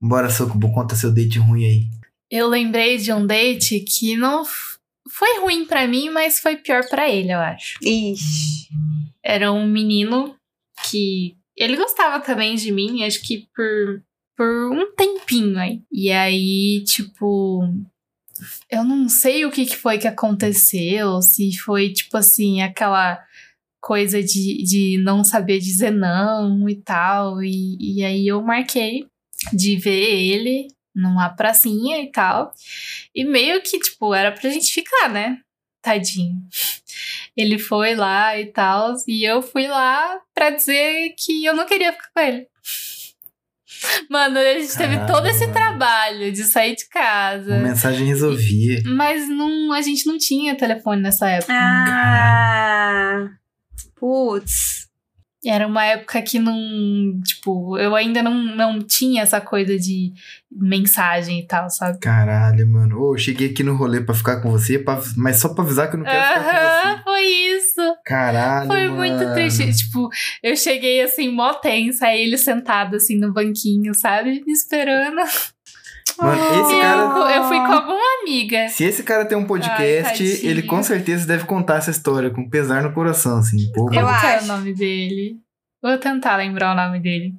Bora, Socubo, conta seu date ruim aí. Eu lembrei de um date que não foi ruim pra mim, mas foi pior pra ele, eu acho. Ixi. Era um menino que ele gostava também de mim, acho que por por um tempinho aí. E aí, tipo, eu não sei o que, que foi que aconteceu, se foi, tipo assim, aquela coisa de, de não saber dizer não e tal. E, e aí eu marquei de ver ele numa pracinha e tal. E meio que, tipo, era pra gente ficar, né? tadinho. Ele foi lá e tal, e eu fui lá pra dizer que eu não queria ficar com ele. Mano, a gente teve todo esse trabalho de sair de casa. Uma mensagem resolvia. Mas não, a gente não tinha telefone nessa época. Ah. Putz. Era uma época que não. Tipo, eu ainda não, não tinha essa coisa de mensagem e tal, sabe? Caralho, mano. Ô, eu cheguei aqui no rolê pra ficar com você, pra- mas só pra avisar que eu não quero ficar com você. foi isso. Caralho, Foi mano. muito triste. Tipo, eu cheguei assim, mó tensa, ele sentado assim no banquinho, sabe? Me esperando. Mano, esse E cara... eu, eu fui com alguma amiga. Se esse cara tem um podcast, tadinho. ele com certeza deve contar essa história com pesar no coração, assim. Pô, Eu acho. o nome dele? Vou tentar lembrar o nome dele.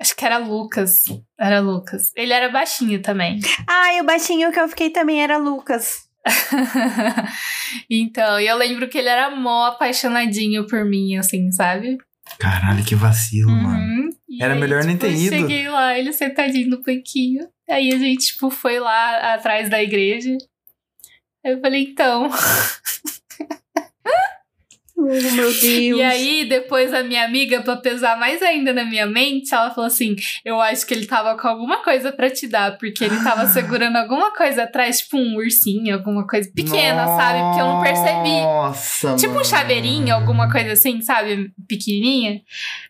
Acho que era Lucas. Era Lucas. Ele era baixinho também. Ah, e o baixinho que eu fiquei também era Lucas. então, e eu lembro que ele era mó apaixonadinho por mim, assim, sabe? Caralho, que vacilo, mano. Uhum. E Era melhor nem tipo, ter eu ido. Cheguei lá, ele sentadinho no banquinho. Aí a gente, tipo, foi lá atrás da igreja. Aí eu falei, então. Oh, meu Deus. E aí, depois a minha amiga, pra pesar mais ainda na minha mente, ela falou assim: Eu acho que ele tava com alguma coisa pra te dar, porque ele tava segurando alguma coisa atrás, tipo um ursinho, alguma coisa pequena, sabe? Porque eu não percebi. Nossa, Tipo um mano. chaveirinho, alguma coisa assim, sabe? Pequenininha.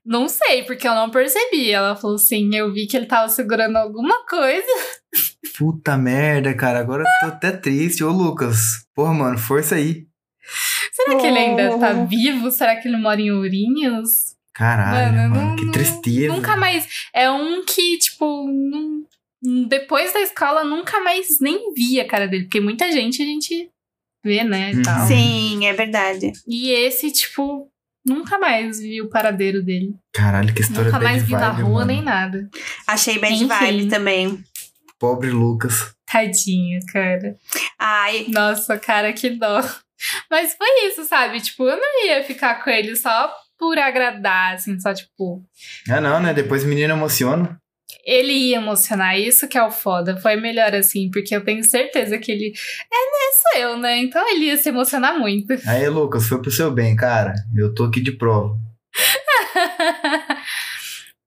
Não sei, porque eu não percebi. Ela falou assim: eu vi que ele tava segurando alguma coisa. Puta merda, cara. Agora eu tô até triste. Ô, Lucas. Porra, mano, força aí. Será que ele ainda tá Oh. vivo? Será que ele mora em Ourinhos? Caralho, Mano, mano. não- que tristeza. Nunca mais. É um que, tipo, não- depois da escola, nunca mais nem via a cara dele. Porque muita gente a gente vê, né? Uhum. tal. Sim, é verdade. e esse, tipo, nunca mais vi o paradeiro dele. Caralho, que história nunca mais vi na vibe, rua mano. nem nada. Achei bad Enfim. vibe também. Pobre Lucas. Tadinho, cara. Ai, Nossa, cara, que dó. Mas foi isso, sabe? Tipo, eu não ia ficar com ele só por agradar, assim, só tipo. Ah, não, né? Depois o menino emociona. Ele ia emocionar, isso que é o foda. Foi melhor assim, porque eu tenho certeza que ele. É, né? Sou eu, né? Então ele ia se emocionar muito. Aí, Lucas, foi pro seu bem, cara. Eu tô aqui de prova.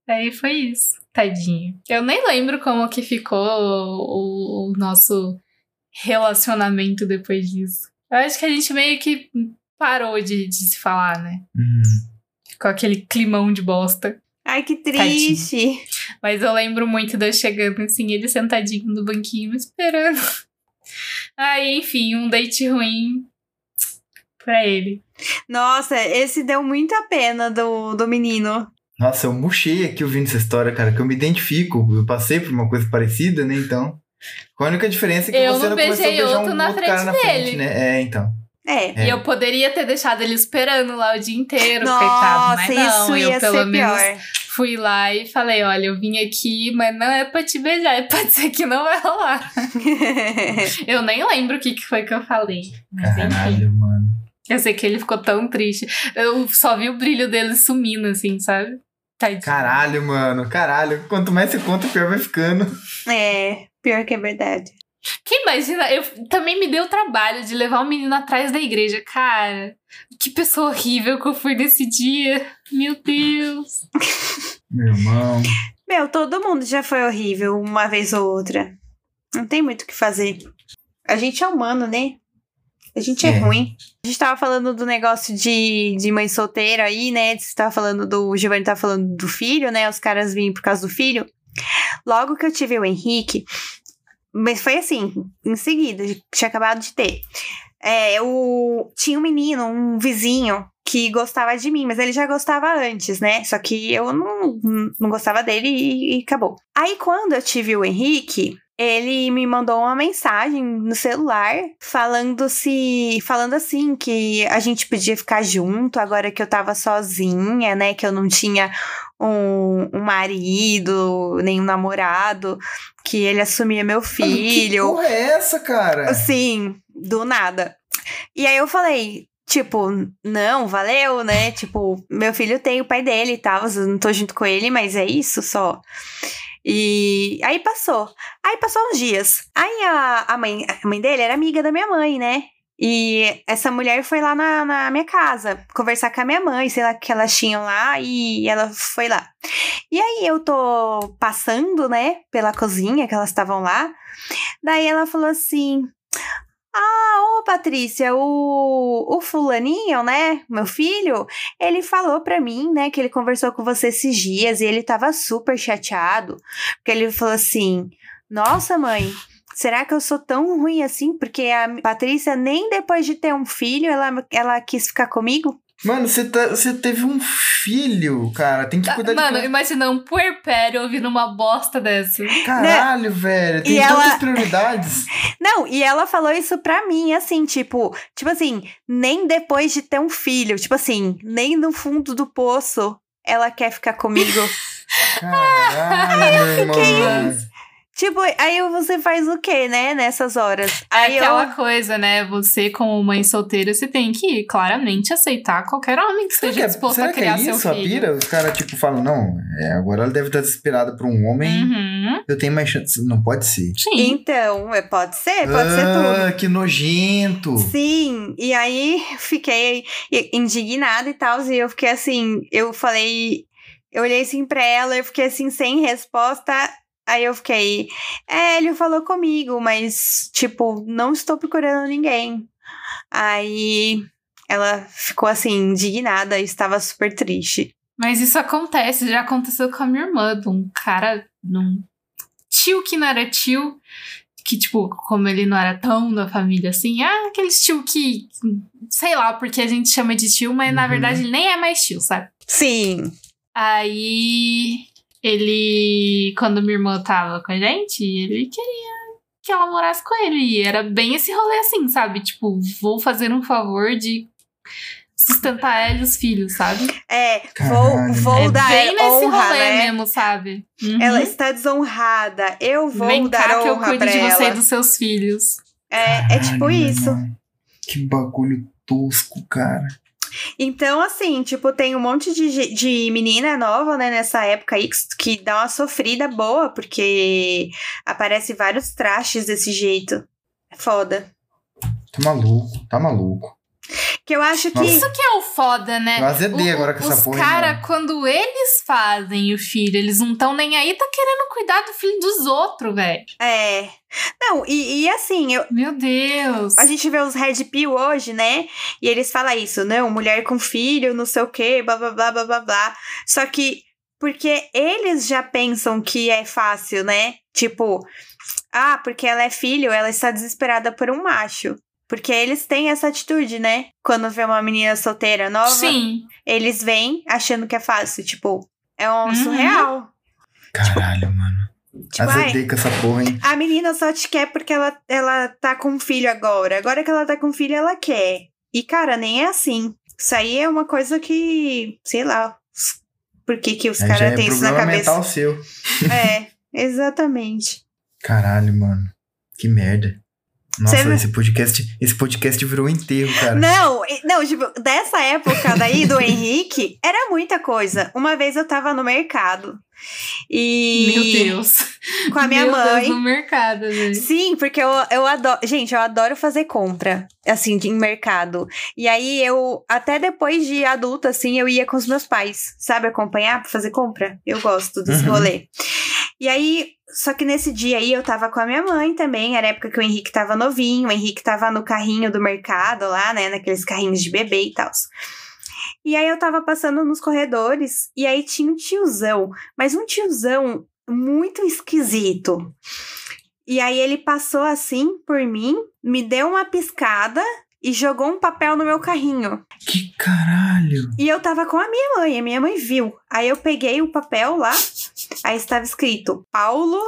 Aí foi isso. Tadinho. Eu nem lembro como que ficou o, o nosso relacionamento depois disso. Eu acho que a gente meio que parou de, de se falar, né? Uhum. Ficou aquele climão de bosta. ai, que triste. Mas eu lembro muito de eu chegando assim, ele sentadinho no banquinho me esperando. Aí, enfim, um date ruim pra ele. Nossa, esse deu muita pena do, do menino. Nossa, eu murchei aqui ouvindo essa história, cara, que eu me identifico. Eu passei por uma coisa parecida, né? Então. A única diferença é que Eu você não não começou a beijei beijar outro um na outro cara frente na frente, dele. né? É, então. É. É. E eu poderia ter deixado ele esperando lá o dia inteiro, coitado. Nossa, Mas não, isso eu ia pelo ser menos pior. fui lá e falei: olha, eu vim aqui, mas não é pra te beijar, pode ser que não vai rolar. Eu nem lembro o que, que foi que eu falei. Mas enfim. Caralho, mano. Eu sei que ele ficou tão triste. Eu só vi o brilho dele sumindo, assim, sabe? Tadinho. Caralho, mano. Caralho. Quanto mais você conta, pior vai ficando. é, pior que é verdade. Que imagina, eu também me deu o trabalho de levar o menino atrás da igreja. Cara, que pessoa horrível que eu fui nesse dia. Meu Deus. Meu irmão. Meu, todo mundo já foi horrível uma vez ou outra. Não tem muito o que fazer. A gente é humano, né? A gente é, É. ruim. A gente tava falando do negócio de, de mãe solteira aí, né? Você tava falando do. O Giovanni tava falando do filho, né? Os caras vinham por causa do filho. Logo que eu tive o Henrique, mas foi assim, em seguida, tinha acabado de ter. É, eu tinha um menino, um vizinho, que gostava de mim, mas ele já gostava antes, né? Só que eu não, não gostava dele e, e acabou. Aí, quando eu tive o Henrique, ele me mandou uma mensagem no celular falando se falando assim que a gente podia ficar junto agora que eu tava sozinha, né, que eu não tinha um, um marido, nem um namorado, que ele assumia meu Que filho. porra é essa, cara? Assim, do nada. E aí eu falei, tipo, não, valeu, né? Tipo, meu filho tem o pai dele e tal, eu não tô junto com ele, mas é isso só. E aí passou. Aí passou uns dias. Aí a, a, mãe, a mãe dele era amiga da minha mãe, né? E essa mulher foi lá na, na minha casa conversar com a minha mãe, sei lá que elas tinham lá, e ela foi lá. E aí eu tô passando, né, pela cozinha que elas estavam lá. Daí ela falou assim: Ah, ô Patrícia, o, o fulaninho, né, meu filho, ele falou pra mim, né, que ele conversou com você esses dias e ele tava super chateado. Porque ele falou assim: Nossa, mãe. Será que eu sou tão ruim assim? Porque a Patrícia, nem depois de ter um filho, ela, ela quis ficar comigo? Mano, você, tá, teve um filho, cara. Tem que cuidar Ah, Mano, de. imagina um puerpério ouvindo uma bosta dessa. Caralho, velho. Tem tantas ela- prioridades. Não, e ela falou isso pra mim, assim, tipo, tipo assim, nem depois de ter um filho, tipo assim, nem no fundo do poço ela quer ficar comigo. Caralho, meu irmão. Tipo, aí você faz o quê, né, nessas horas? É Aí aquela eu, coisa, né? Você, como mãe solteira, você tem que claramente aceitar qualquer homem que Será esteja que, é, disposto será a que é criar isso, seu a pira? Os caras, tipo, falam, não, é, agora ela deve estar desesperada por um homem. Uhum. Eu tenho mais chance. Não pode ser. Sim. então, é, pode ser, pode ser tudo. ah, que nojento. Sim, e aí fiquei indignada e tal, e eu fiquei assim, eu falei, eu olhei assim pra ela, eu fiquei assim, sem resposta, aí eu fiquei, é, ele falou comigo, mas, tipo, não estou procurando ninguém. Aí ela ficou assim, indignada e estava super triste. Mas isso acontece, já aconteceu com a minha irmã, de um cara, de um tio que não era tio, que, tipo, como ele não era tão da família assim, ah, aqueles tio que, sei lá, porque a gente chama de tio, mas na Uhum. verdade ele nem é mais tio, sabe? Sim, Aí ele, quando minha irmã tava com a gente, ele queria que ela morasse com ele. E era bem esse rolê assim, sabe? Tipo, vou fazer um favor de sustentar ela e os filhos, sabe? é, Caralho. vou, vou é dar bem nesse honra, rolê né? mesmo, sabe? Uhum. Ela está desonrada, eu vou Vem dar cá que eu honra cuido de você ela. e dos seus filhos. É, é tipo Caralho, isso. irmão. Que bagulho tosco, cara. Então, assim, tipo, tem um monte de, de menina nova, né, nessa época aí, que, que dá uma sofrida boa, porque aparece vários trastes desse jeito. É foda. Tá maluco, tá maluco. Que eu acho que. Nossa. Isso que é o foda, né? Eu azedei O- agora com essa Os porra. hein, caras, mano. quando eles fazem o filho, eles não estão nem aí, tá querendo cuidar do filho dos outros, velho. É. Não, e, e assim, eu, Meu Deus. a gente vê os Red Pill hoje, né? E eles falam isso, não, mulher com filho, não sei o quê, blá blá blá blá blá blá. Só que, porque eles já pensam que é fácil, né? Tipo, ah, porque ela é filho, ela está desesperada por um macho. Porque eles têm essa atitude, né? Quando vê uma menina solteira nova, Sim. eles vêm achando que é fácil. Tipo, é um Uhum. surreal. Caralho, mano. Tipo, Azedei com essa porra, hein? a menina só te quer porque ela, ela tá com um filho agora. Agora que ela tá com filho, ela quer. E, cara, nem é assim. Isso aí é uma coisa que, sei lá, por que, que os caras é têm isso na cabeça. mental seu. É, exatamente. Caralho, mano. Que merda. Nossa, Você- esse podcast, esse podcast virou um enterro, cara. Não, não, tipo, dessa época daí do Henrique, era muita coisa. Uma vez eu tava no mercado. E. Meu Deus. Com a minha Meu mãe. Deus, no mercado, velho. Sim, porque eu, eu adoro. Gente, eu adoro fazer compra, assim, de- em mercado. E aí eu, até depois de adulta, assim, eu ia com os meus pais, sabe, acompanhar pra fazer compra. Eu gosto desse Uhum. rolê. E aí, só que nesse dia aí eu tava com a minha mãe também, era época que o Henrique tava novinho, o Henrique tava no carrinho do mercado lá, né, naqueles carrinhos de bebê e tal. E aí eu tava passando nos corredores e aí tinha um tiozão, mas um tiozão muito esquisito. E aí ele passou assim por mim, me deu uma piscada e jogou um papel no meu carrinho. Que caralho. E eu tava com a minha mãe, a minha mãe viu. Aí eu peguei o papel lá, aí estava escrito Paulo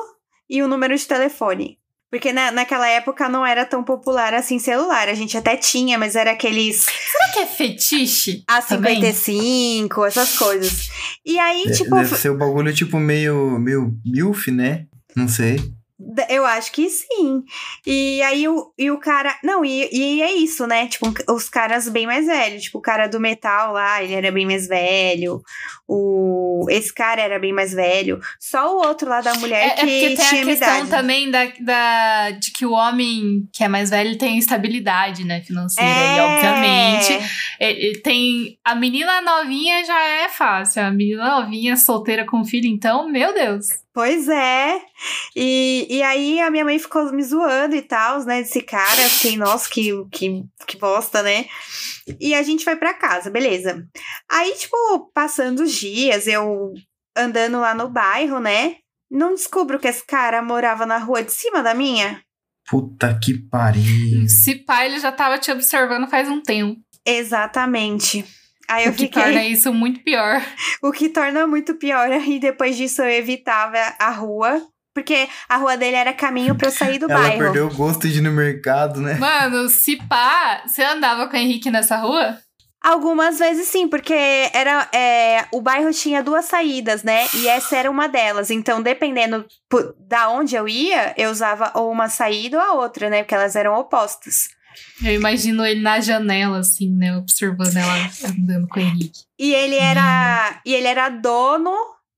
e o número de telefone. Porque na, naquela época não era tão popular assim celular. A gente até tinha, mas era aqueles Será que é fetiche? também? A55, essas coisas. E aí, É, tipo, Deve ser o bagulho, tipo, meio, meio milf, né? Não sei. Eu acho que sim. E aí o, e o cara. Não, e, e é isso, né? Tipo, os caras bem mais velhos. Tipo, o cara do metal lá, ele era bem mais velho. O, esse cara era bem mais velho. Só o outro lá da mulher É, é que porque tem a questão idade. também da, da, de que o homem que é mais velho tem estabilidade, né, financeira. E, obviamente, ele, ele tem... A menina novinha já é fácil. A menina novinha solteira com filho, então, meu Deus. Pois é. E, e aí a minha mãe ficou me zoando e tal, né? Desse cara. Eu Fiquei, nossa, que, que, que bosta, né? E a gente foi pra casa, beleza. Aí, tipo, passando os dias, eu andando lá no bairro, né? Não descubro que esse cara morava na rua de cima da minha. Puta que pariu. Se pá, ele já tava te observando faz um tempo. Exatamente. Aí eu o que fiquei. torna isso muito pior. O que torna muito pior. E depois disso eu evitava a rua. Porque a rua dele era caminho pra eu sair do Ela bairro. perdeu o gosto de ir no mercado, né? Mano, se pá, você andava com o Henrique nessa rua? Algumas vezes sim, porque era é, o bairro tinha duas saídas, né? E essa era uma delas. Então, dependendo da onde eu ia, eu usava ou uma saída ou a outra, né? Porque elas eram opostas. Eu imagino ele na janela, assim, né? Observando ela andando com o Henrique. E ele era e ele era dono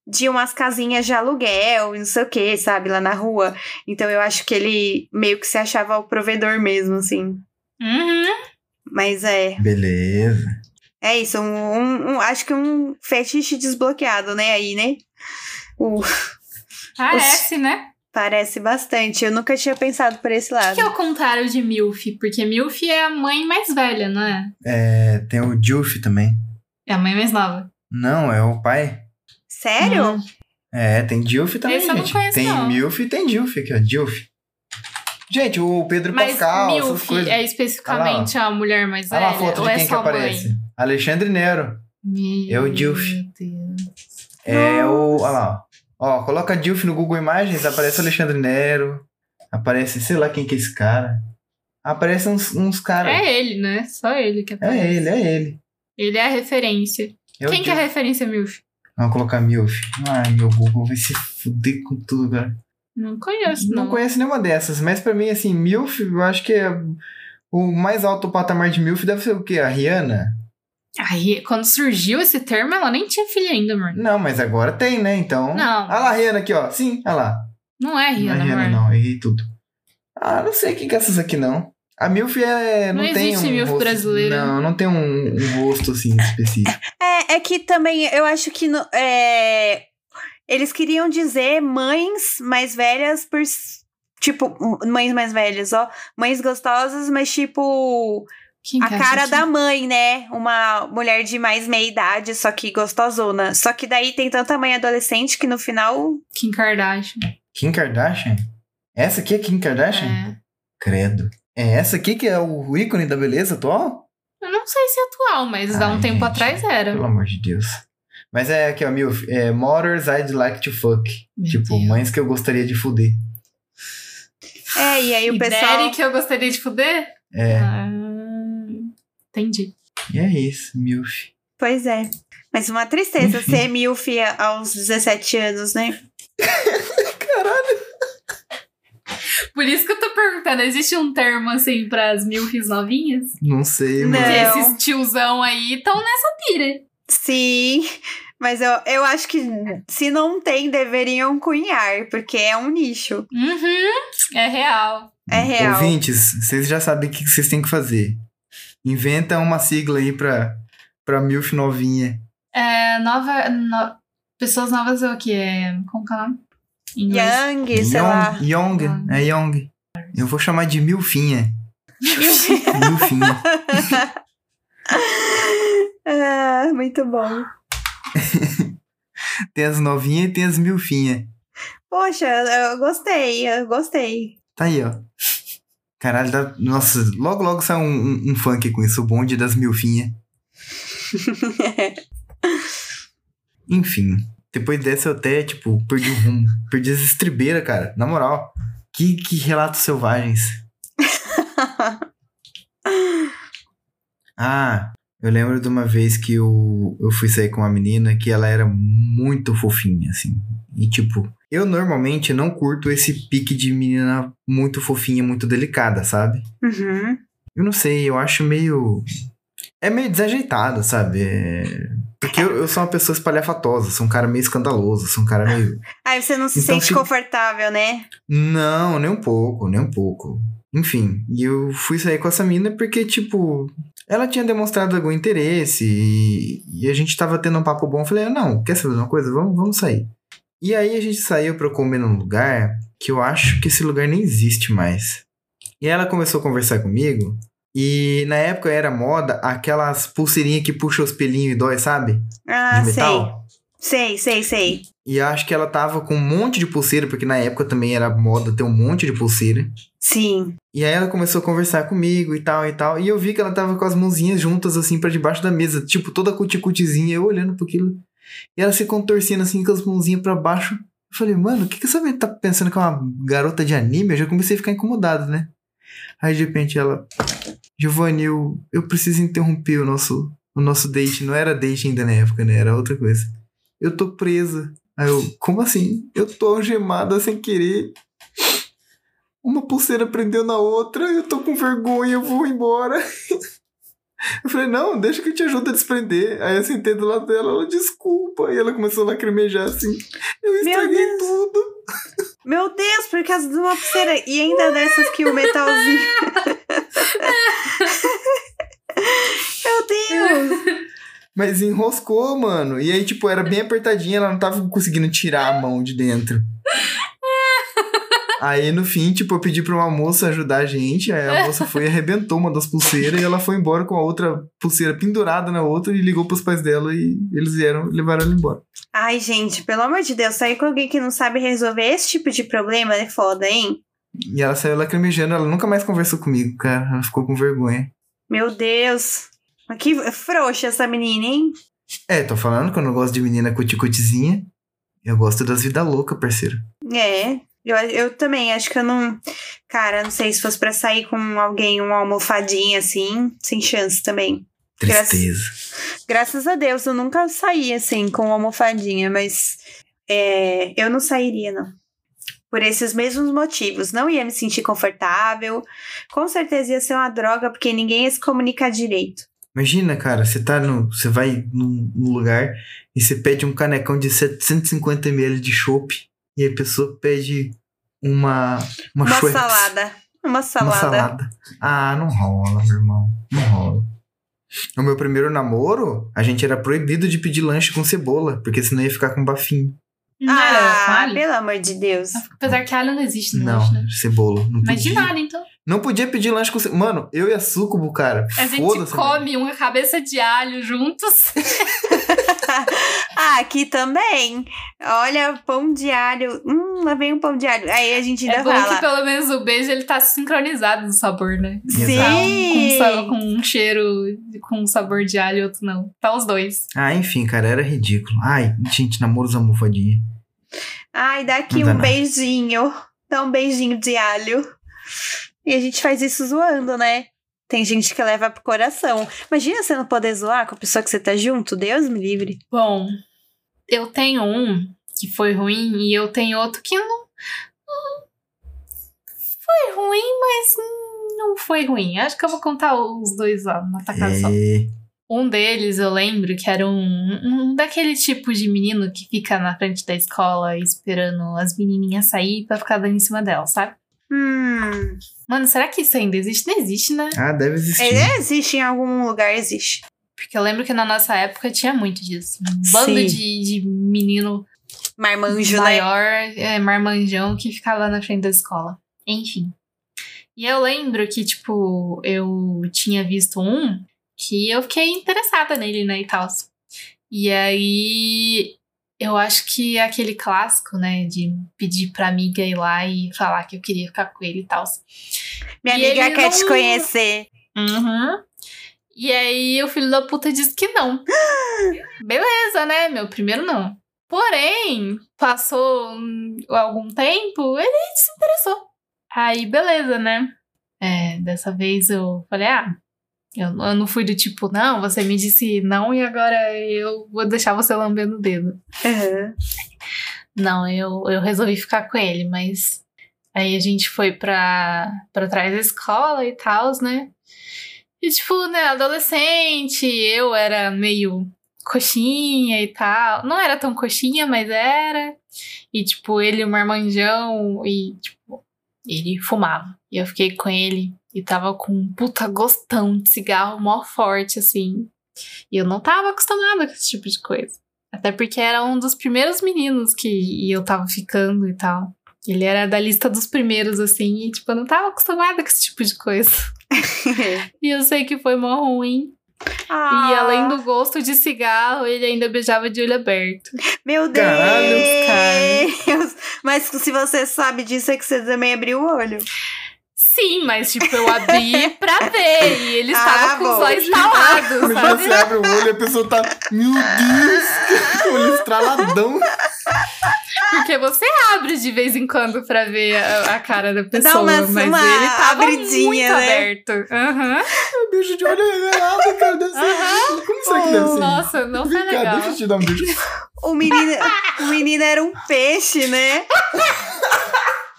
de umas casinhas de aluguel, e não sei o que, sabe, lá na rua. Então eu acho que ele meio que se achava o provedor mesmo, assim. Uhum. Mas é, Beleza. é isso, um, um- um- acho que um fetiche desbloqueado, né, aí, né? O, Parece, né? Parece bastante. Eu nunca tinha pensado por esse O lado. que é o contrário de MILF? Porque MILF é a mãe mais velha, não é? É, tem o Dilf também. É a mãe mais nova. Não, é o pai. Sério? Hum. É, tem Dilf também, Esse eu não gente. conheço, tem não. Milf e tem Dilf aqui, ó. Dilf. Gente, o Pedro Mas Pascal, essas MILF coisas. é especificamente a mulher mais Olha lá velha? a foto ou de é quem que só aparece. mãe? Alexandre Nero. Meu É o Dilf. Deus. É o. Olha lá. Ó, Ó, coloca Dilf no Google Imagens, aparece Alexandre Nero. Aparece, sei lá quem que é esse cara. Aparece uns, uns caras. É ele, né? Só ele que aparece. É ele, é ele. Ele é a referência. É o Quem que é a referência, MILF? Vamos colocar Milf. Ai, meu Google vai se fuder com tudo, cara. Não conheço, Não, não. conheço nenhuma dessas, mas pra mim, assim, Milf, eu acho que é o mais alto patamar de Milf deve ser o quê? A Rihanna? Aí, quando surgiu esse termo, ela nem tinha filho ainda, amor. Não, mas agora tem, né? Então. Não. Olha lá a Rihanna aqui, ó. Sim, olha lá. Não é Não é Rihanna, Rihanna, amor. não. Errei tudo. Ah, não sei quem que é essas aqui, não. A Milf é. Não, Não tem existe um Milf rosto, brasileira. Não, não tem um, um rosto assim específico. É, é que também eu acho que no- é, eles queriam dizer mães mais velhas por. Tipo, mães mais velhas, ó. Mães gostosas, mas tipo. Quem A cara que- da mãe, né? Uma mulher de mais meia idade, só que gostosona. Só que daí tem tanta mãe adolescente que no final. Kim Kardashian. Kim Kardashian? Essa aqui é Kim Kardashian? É. Credo. É essa aqui que é o ícone da beleza atual? Eu não sei se é atual, mas há um Ai, tempo gente. atrás era. Pelo amor de Deus. Mas é aqui, ó, Milf. É Mothers I'd Like to Fuck. Meu tipo, Deus. mães que eu gostaria de fuder. É, e aí o E pessoal. Daddy que eu gostaria de fuder? É. Ah, entendi. E é isso, Milf. Pois é. Mas uma tristeza Enfim. ser milf aos 17 anos, né? Por isso que eu tô perguntando, existe um termo assim pras milfs novinhas? Não sei, Não. mano. Porque Não. esses tiozão aí estão nessa pira. Sim, mas eu, eu acho que se não tem, deveriam cunhar, porque é um nicho. Uhum, é real. É real. Ouvintes, vocês já sabem o que vocês têm que fazer. Inventa uma sigla aí pra, pra Milf novinha. É, nova. no- Pessoas novas é o que? É, como que é o nome? Young, sei lá. Young, Young, é Young. Eu vou chamar de Milfinha. Milfinha. ah, muito bom. Tem as novinhas e tem as milfinhas. Poxa, eu gostei, eu gostei. Tá aí, ó. Caralho, dá... nossa, logo logo sai um, um, um funk com isso, o bonde das milfinhas. Enfim, depois dessa eu até, tipo, perdi o rumo. Perdi as estribeiras, cara. Na moral. Que, que relatos selvagens. Ah, eu lembro de uma vez que eu, eu fui sair com uma menina que ela era muito fofinha, assim. E, tipo, eu normalmente não curto esse pique de menina muito fofinha, muito delicada, sabe? Uhum. Eu não sei, eu acho meio. É meio desajeitado, sabe? É... Porque eu, eu sou uma pessoa espalhafatosa, sou um cara meio escandaloso, sou um cara meio. Aí você não se Então, sente se- confortável, né? Não, nem um pouco, nem um pouco. Enfim, e eu fui sair com essa mina porque, tipo, ela tinha demonstrado algum interesse e, e a gente tava tendo um papo bom. Eu falei, ah, não, quer saber de uma coisa? Vamos, vamos sair. E aí a gente saiu pra comer num lugar que eu acho que esse lugar nem existe mais. E ela começou a conversar comigo e na época era moda aquelas pulseirinhas que puxam os pelinhos e dói, sabe? Ah, De sei. metal. Sei, sei, sei. E acho que ela tava com um monte de pulseira, porque na época também era moda ter um monte de pulseira. Sim. E aí ela começou a conversar comigo e tal e tal. E eu vi que ela tava com as mãozinhas juntas assim pra debaixo da mesa, tipo toda cuticutizinha, eu olhando para aquilo. E ela se contorcendo assim com as mãozinhas pra baixo. Eu falei, mano, o que, que essa menina tá pensando que é uma garota de anime? Eu já comecei a ficar incomodado, né? Aí de repente ela. Giovanni, eu, eu preciso interromper o nosso, o nosso date. Não era date ainda na época, né? Era outra coisa. Eu tô presa. Aí eu, como assim? Eu tô algemada sem querer. Uma pulseira prendeu na outra, eu tô com vergonha, eu vou embora. Eu falei, não, deixa que eu te ajudo a desprender. Aí eu sentei do lado dela, ela, desculpa. E ela começou a lacrimejar assim. Eu estraguei tudo. Meu Deus, por causa de uma pulseira. E ainda dessas que o metalzinho. Meu Deus! Mas enroscou, mano. E aí, tipo, era bem apertadinha, ela não tava conseguindo tirar a mão de dentro. Aí, no fim, tipo, eu pedi pra uma moça ajudar a gente. Aí a moça foi e arrebentou uma das pulseiras e ela foi embora com a outra pulseira pendurada na outra e ligou pros pais dela e eles vieram e levaram ela embora. Ai, gente, pelo amor de Deus, sair com alguém que não sabe resolver esse tipo de problema é foda, hein? E ela saiu lacrimejando, ela nunca mais conversou comigo, cara. Ela ficou com vergonha. Meu Deus. Mas Que frouxa essa menina, hein? É, tô falando que eu não gosto de menina cuticutizinha. Eu gosto das vidas loucas, parceiro. É. Eu, eu também, acho que eu não. Cara, não sei se fosse pra sair com alguém, uma almofadinha assim, sem chance também. Graças- Tristeza. Graças a Deus, eu nunca saí assim com uma almofadinha, mas é, eu não sairia, não. Por esses mesmos motivos. Não ia me sentir confortável. Com certeza ia ser uma droga, porque ninguém ia se comunicar direito. Imagina, cara, você tá no. Você vai num, num lugar e você pede um canecão de 750ml de chopp e a pessoa pede uma. Uma, Uma salada. Uma salada. Uma salada. Ah, não rola, meu irmão. Não rola. No meu primeiro namoro, a gente era proibido de pedir lanche com cebola, porque senão ia ficar com bafinho. Não Ah, alho? pelo amor de Deus. Apesar que alho não existe no Não, lanche, né? cebola. Não Mas de nada, então. Não podia pedir lanche com. Mano, eu e a Sucubo, cara. A gente Foda-se. mano. come uma cabeça de alho juntos. ah, aqui também. Olha, pão de alho. Hum, lá vem um pão de alho. Aí a gente ainda É bom fala. que pelo menos o beijo ele tá sincronizado no sabor, né? Tá um com, Sim. sa- com um cheiro com sabor de alho e outro não. Tá os dois. Ah, enfim, cara, era ridículo. Ai, gente, namoros almofadinha. Ai, dá aqui Não um nada. beijinho. Dá um beijinho de alho. E a gente faz isso zoando, né? Tem gente que leva pro coração. Imagina você não poder zoar com a pessoa que você tá junto. Deus me livre. Bom, eu tenho um que foi ruim e eu tenho outro que não. Foi ruim, mas não foi ruim. Acho que eu vou contar os dois lá na tacada só. É, Um deles eu lembro que era um, um daquele tipo de menino que fica na frente da escola esperando as menininhas sair pra ficar dando em cima dela, sabe? Hum. Mano, será que isso ainda existe? Não existe, né? Ah, deve existir. É, existe em algum lugar, existe. Porque eu lembro que na nossa época tinha muito disso. Um bando de, de menino Marmanjo, né? maior, é, marmanjão, que ficava na frente da escola. Enfim. E eu lembro que, tipo, eu tinha visto um que eu fiquei interessada nele, né, e tal. E aí, eu acho que é aquele clássico, né, de pedir pra amiga ir lá e falar que eu queria ficar com ele e tal. Minha E amiga quer te não- conhecer. Uhum. E aí o filho da puta disse que não. Beleza, né? Meu primeiro não. Porém, passou algum tempo, ele se interessou. Aí, beleza, né? É, dessa vez eu falei, ah, eu, eu não fui do tipo, não, você me disse não e agora eu vou deixar você lambendo o dedo. Uhum. Não, eu, eu resolvi ficar com ele, mas aí a gente foi pra, pra trás da escola e tal, né? E tipo, né, adolescente, eu era meio coxinha e tal. Não era tão coxinha, mas era. E tipo, ele, o marmanjão, e tipo, ele fumava. E eu fiquei com ele e tava com um puta gostão de cigarro mó forte, assim. E eu não tava acostumada com esse tipo de coisa. Até porque era um dos primeiros meninos que eu tava ficando e tal. Ele era da lista dos primeiros, assim, e tipo, eu não tava acostumada com esse tipo de coisa. e eu sei que foi mó ruim. Ah, E além do gosto de cigarro, ele ainda beijava de olho aberto. Meu Deus! Caralho, Mas se você sabe disso, é que você também abriu o olho. Sim, mas tipo, eu abri pra ver. E ele Ah, estava com bom. os olhos talados, Quando sabe? você abre o olho e a pessoa tá. Meu Deus! Com o olho estraladão. Porque você abre de vez em quando pra ver a, a cara da pessoa. Uma- mas uma ele tava abridinha, muito né? aberto. Aham. Beijo de olho regalado, cara. Deve ser. Como será que deve ser? Nossa, não foi Vem cá, legal. deixa eu te dar um beijo. O menino, o menino era um peixe, né?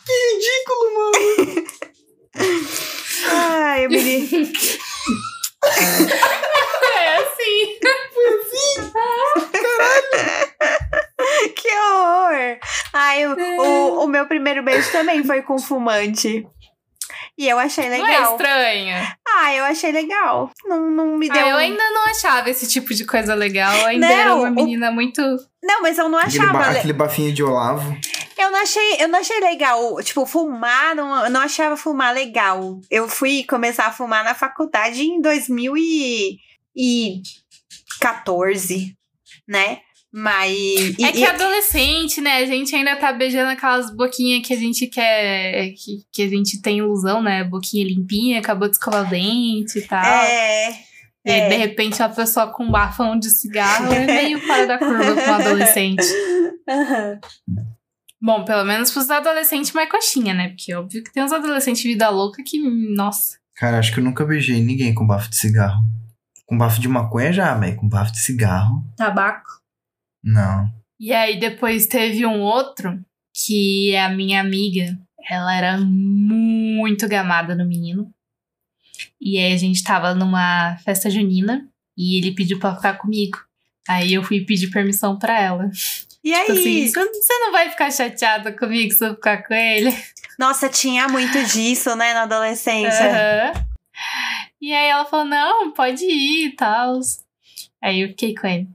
Ridículo, mano. Ai, o menino. É assim. Que horror! Ai, o, o, o meu primeiro beijo também foi com fumante. E eu achei Não é legal. estranho? ah, eu achei legal. Não, não me deu. Ah, eu ainda não achava esse tipo de coisa legal. Eu ainda Não, era uma o- menina muito. Não, mas eu não Aquele, achava. ba- le- aquele bafinho de Olavo. Eu não achei, eu não achei legal. Tipo, fumar, não, eu não achava fumar legal. Eu fui começar a fumar na faculdade em 2014, né? Mas. e- É que e- adolescente, né? A gente ainda tá beijando aquelas boquinhas que a gente quer. Que, que a gente tem ilusão, né? Boquinha limpinha, acabou de escovar o dente e tal. É. E aí, é. de repente, uma pessoa com um bafão de cigarro é meio fora da curva com um adolescente. Aham. Bom, pelo menos pros adolescentes mais coxinha, né? Porque óbvio que tem uns adolescentes vida louca que, nossa. Cara, acho que eu nunca beijei ninguém com bafo de cigarro. Com bafo de maconha já, mas com bafo de cigarro, Tabaco. Não. E aí depois teve um outro que a minha amiga, ela era muito gamada no menino. E aí a gente tava numa festa junina e ele pediu pra ficar comigo. Aí eu fui pedir permissão pra ela. E Tipo assim, aí? você você não vai ficar chateada comigo se eu ficar com ele? Nossa, tinha muito disso, né, na adolescência. Aham. E aí ela falou, não, pode ir e tal. Aí eu fiquei com ele.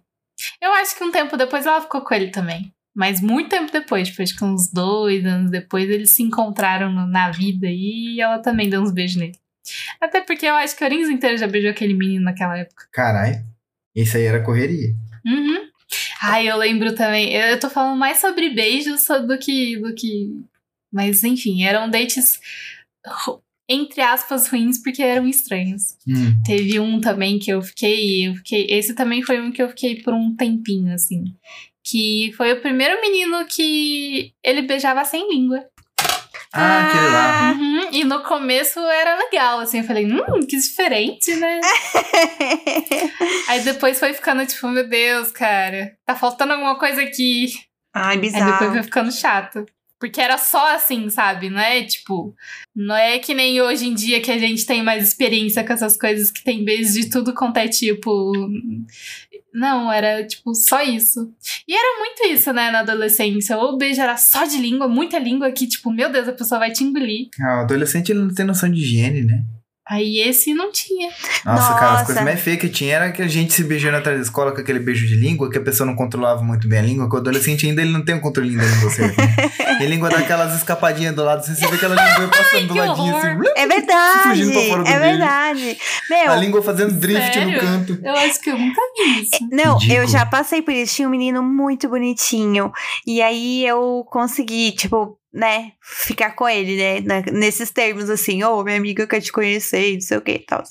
Eu acho que um tempo depois ela ficou com ele também. Mas muito tempo depois, tipo, acho que uns dois anos depois, eles se encontraram na vida e ela também deu uns beijos nele. Até porque eu acho que a Orins inteira já beijou aquele menino naquela época. Caralho. Isso aí era correria. Uhum. Ai, eu lembro também. Eu, tô falando mais sobre beijos do que, do que. Mas enfim, eram dates, entre aspas, ruins, porque eram estranhos. Hum. Teve um também que eu fiquei, eu fiquei. Esse também foi um que eu fiquei por um tempinho, assim. Que foi o primeiro menino que ele beijava sem língua. Ah, aquele lá. Uhum, E no começo era legal, assim. Eu falei, hum, que diferente, né? Aí depois foi ficando tipo, meu Deus, cara, tá faltando alguma coisa aqui. Ai, Aí depois bizarro. foi ficando chato. Porque era só assim, sabe? Não é tipo. Não é que nem hoje em dia que a gente tem mais experiência com essas coisas que tem beijos de tudo quanto é tipo. Não, era tipo só isso. E era muito isso, né, na adolescência. Ou o beijo era só de língua, muita língua que, tipo, meu Deus, a pessoa vai te engolir. Ah, o adolescente ele não tem noção de higiene, né? Aí esse não tinha. Nossa, cara, as Nossa. coisas mais feias que tinha era que a gente se beijando atrás da escola com aquele beijo de língua, que a pessoa não controlava muito bem a língua, que o adolescente ainda ele não tem o controle da língua certo, né? E a língua dá aquelas escapadinhas do lado, assim, você vê aquela língua passando do que ladinho, assim. É verdade. Fugindo pra fora do é verdade. Meu, a língua fazendo drift Sério? no canto. Eu acho que eu nunca vi isso. Não, Ridículo. eu já passei por isso. Tinha um menino muito bonitinho. E aí eu consegui, tipo, né, ficar com ele, né? na- nesses termos assim, ô, minha amiga quer te conhecer, não sei o que e tal.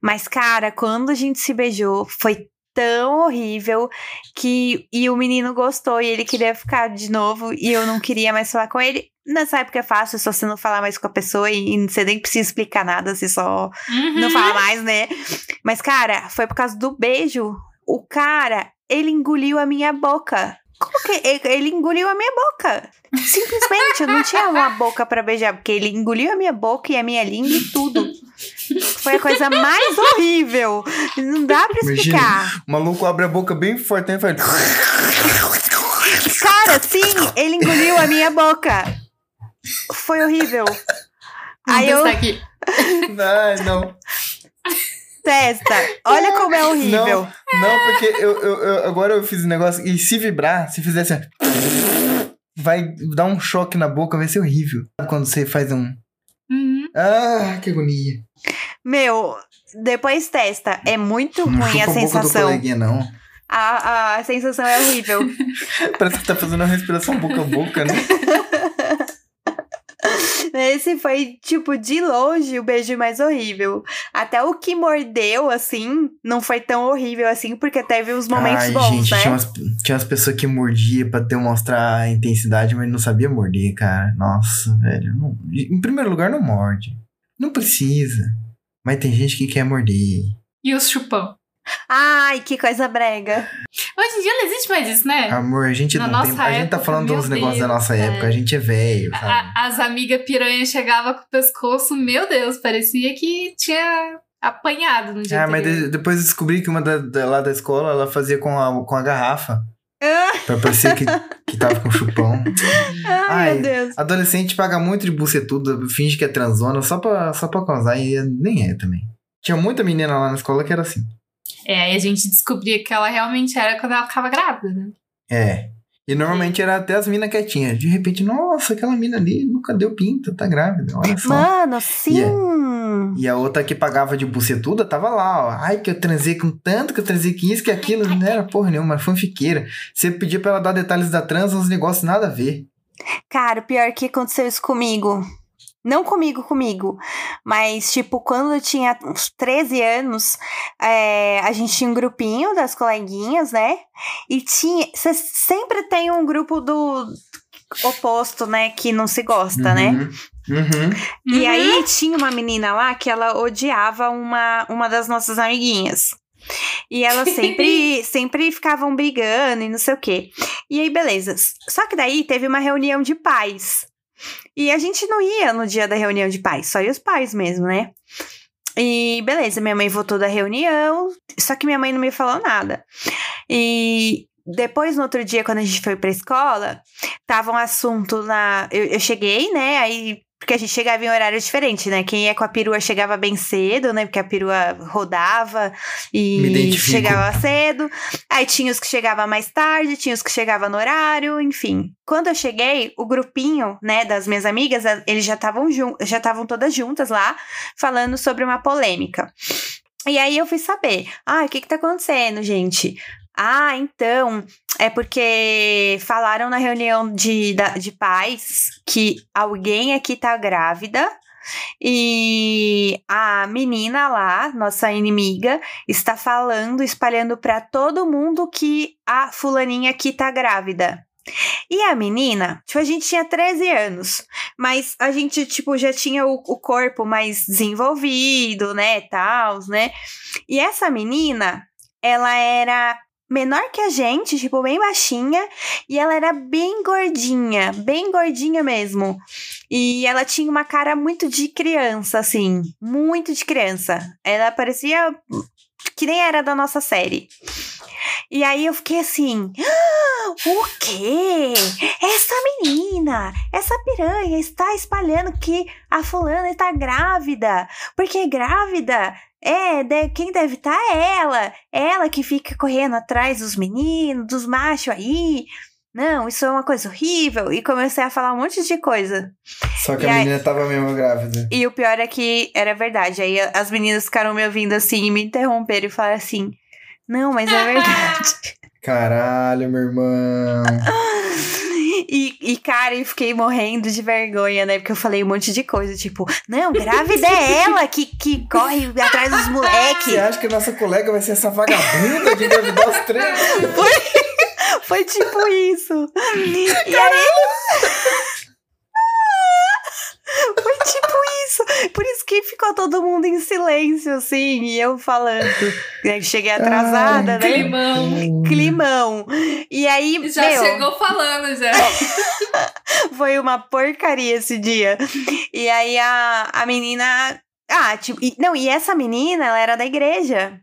Mas, cara, quando a gente se beijou, foi tão horrível que. E o menino gostou e ele queria ficar de novo e eu não queria mais falar com ele. Nessa época é fácil, só você não falar mais com a pessoa e, e você nem precisa explicar nada, você só Uhum. não fala mais, né? Mas, cara, foi por causa do beijo. O cara, ele engoliu a minha boca ele, ele engoliu a minha boca? Simplesmente, eu não tinha uma boca pra beijar, porque ele engoliu a minha boca e a minha língua e tudo. Foi a coisa mais horrível. Não dá pra Imagina. explicar. O maluco abre a boca bem forte né, e faz. Cara, sim, ele engoliu a minha boca. Foi horrível. Aí eu. Aqui. Ai, não. Testa. Olha como é horrível. Não, não porque eu, eu, eu- agora eu fiz um negócio e se vibrar, se fizesse assim, vai dar um choque na boca, vai ser horrível. Sabe Quando você faz um. Uhum. Ah, que agonia. Meu, depois testa. É muito Não ruim chupa a a boca do sensação. coleguinha, não. A, a sensação é horrível. Parece que tá fazendo uma respiração boca a boca, né? Esse foi, tipo, de longe o beijo mais horrível. Até o que mordeu, assim, não foi tão horrível assim, porque teve os momentos Ai, bons, gente, né? tinha, umas, tinha umas pessoas que mordiam pra demonstrar a intensidade, mas não sabia morder, cara. Nossa, velho. não- em primeiro lugar, não morde. Não precisa. Mas tem gente que quer morder. E os chupão. Ai, que coisa brega. Hoje em dia não existe mais isso, né? Amor, a gente Na não tem. A gente tá falando meu dos negócios da nossa é. época. A gente é velho, sabe? A- as amigas piranha chegavam com o pescoço, meu Deus, parecia que tinha apanhado no dia Ah, mas de- depois descobri que uma da, da- lá da escola ela fazia com a, com a garrafa. Ah. Pra parecer que, que tava com chupão. Ai, Ai, meu Deus. Adolescente paga muito de bucetuda, finge que é transona só pra, só pra causar e nem é também. Tinha muita menina lá na escola que era assim. É, aí a gente descobria que ela realmente era quando ela ficava grávida, né? É. E normalmente era até as minas quietinhas. De repente, nossa, aquela mina ali nunca deu pinta, tá grávida, olha só. Mano, sim. E a outra que pagava de bucetuda tava lá, ó. Ai, que eu transei com tanto, que eu transei com isso, que aquilo. Não era porra nenhuma, fanfiqueira. Você pedia pra ela dar detalhes da trans, uns negócios nada a ver. Cara, o pior que aconteceu isso comigo. Não comigo, comigo. Mas, tipo, quando eu tinha uns 13 anos, é, a gente tinha um grupinho das coleguinhas, né? E tinha. Você sempre tem um grupo do oposto, né? Que não se gosta, né? Uhum. Uhum. E aí tinha uma menina lá que ela odiava uma, uma das nossas amiguinhas. E elas sempre, sempre ficavam brigando e não sei o quê. E aí, beleza. Só que daí teve uma reunião de pais. E a gente não ia no dia da reunião de pais, só ia os pais mesmo, né? E beleza, minha mãe voltou da reunião, só que minha mãe não me falou nada. E depois, no outro dia, quando a gente foi pra escola, tava um assunto na. Eu, eu cheguei, né? Aí. Porque a gente chegava em horário diferente, né? Quem ia com a perua chegava bem cedo, né? Porque a perua rodava e chegava cedo. Aí tinha os que chegavam mais tarde, tinha os que chegavam no horário, enfim. Quando eu cheguei, o grupinho, né, das minhas amigas, a- eles já estavam já estavam todas juntas lá, falando sobre uma polêmica. E aí eu fui saber, ah, o que que tá acontecendo, gente? Ah, então, é porque falaram na reunião de, de pais que alguém aqui tá grávida e a menina lá, nossa inimiga, está falando, espalhando pra todo mundo que a fulaninha aqui tá grávida. E a menina, tipo, a gente tinha 13 anos, mas a gente, tipo, já tinha o, o corpo mais desenvolvido, né, tals, né? E essa menina, ela era menor que a gente, tipo, bem baixinha, e ela era bem gordinha, bem gordinha mesmo. E ela tinha uma cara muito de criança, assim, muito de criança. Ela parecia que nem era da nossa série. E aí eu fiquei assim, "Ah, o quê? Essa menina, essa piranha está espalhando que a fulana está grávida, porque grávida é, de- quem deve estar é ela, ela que fica correndo atrás dos meninos, dos machos aí. Não, isso é uma coisa horrível. E comecei a falar um monte de coisa. Só que E a aí- menina tava mesmo grávida. E o pior é que era verdade. Aí as meninas ficaram me ouvindo assim e me interromperam e falaram assim: Não, mas é verdade. Caralho, meu irmão. E, e, cara, eu fiquei morrendo de vergonha, né? Porque eu falei um monte de coisa, tipo, não, grávida é ela que, que corre atrás dos moleques. Você acha que a nossa colega vai ser essa vagabunda de engravidar os três? Foi tipo isso. E aí. Foi tipo isso. Por isso que ficou todo mundo em silêncio, assim, e eu falando. Aí Cheguei atrasada, Ai, né? Climão. Climão. E aí, Já meu, chegou falando, já. foi uma porcaria esse dia. E aí a, a menina. Ah, tipo. não, e essa menina, ela era da igreja.